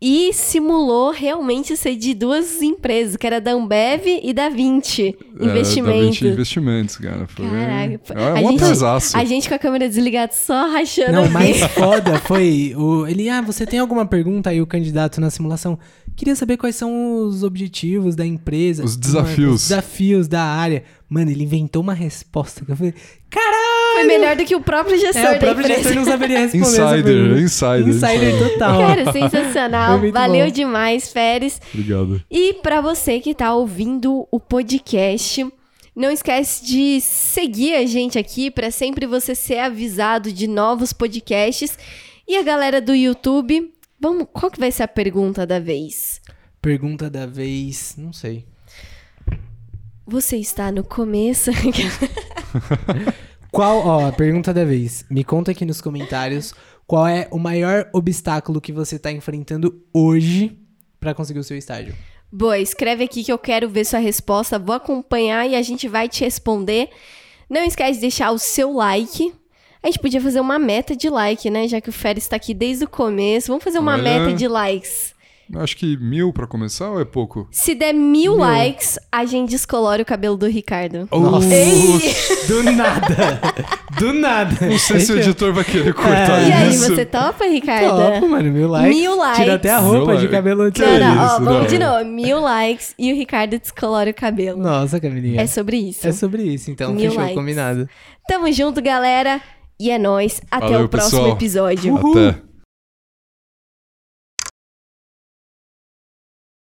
e simulou realmente ser de duas empresas, que era da Ambev e da 20 É, Investimento. Da 20 investimentos, cara. Foi, Caraca, é a um gente- atorzaço. A gente com a câmera desligada só rachando Não, mais foda foi o, ele, ah, você tem alguma pergunta aí, o candidato na simulação? Queria saber quais são os objetivos da empresa. Os desafios. Os desafios da área. Mano, ele inventou uma resposta que eu falei, caralho! Foi melhor do que o próprio gestor É, o próprio gestor não saberia responder Insider, insider, Insider insider. total. Cara, sensacional. Valeu bom. demais, Feres. Obrigado. E pra você que tá ouvindo o podcast, não esquece de seguir a gente aqui pra sempre você ser avisado de novos podcasts. E a galera do YouTube, vamos, qual que vai ser a pergunta da vez? Pergunta da vez, não sei. Você está no começo? [LAUGHS] [LAUGHS] Qual, ó, a pergunta da vez. Me conta aqui nos comentários qual é o maior obstáculo que você tá enfrentando hoje pra conseguir o seu estágio. Boa, escreve aqui que eu quero ver sua resposta, vou acompanhar e a gente vai te responder. Não esquece de deixar o seu like. A gente podia fazer uma meta de like, né? Já que o Félix está aqui desde o começo. Vamos fazer uma Olha. meta de likes. Acho que mil pra começar ou é pouco? Se der mil likes, a gente descolore o cabelo do Ricardo. Nossa. Do nada. Do nada. Não sei se o editor vai querer cortar E aí, isso. você topa, Ricardo? Topo, mano. Mil likes. Mil likes. Tira até a Mil roupa de likes. cabelo. Que Não, não, ó, isso, vamos não. de novo. Mil likes e o Ricardo descolore o cabelo. Nossa, Camilinha. É sobre isso. É sobre isso, então. Mil Fechou, likes. combinado. Tamo junto, galera. E é nóis. Até Valeu, o próximo pessoal. episódio. Uhul. Até.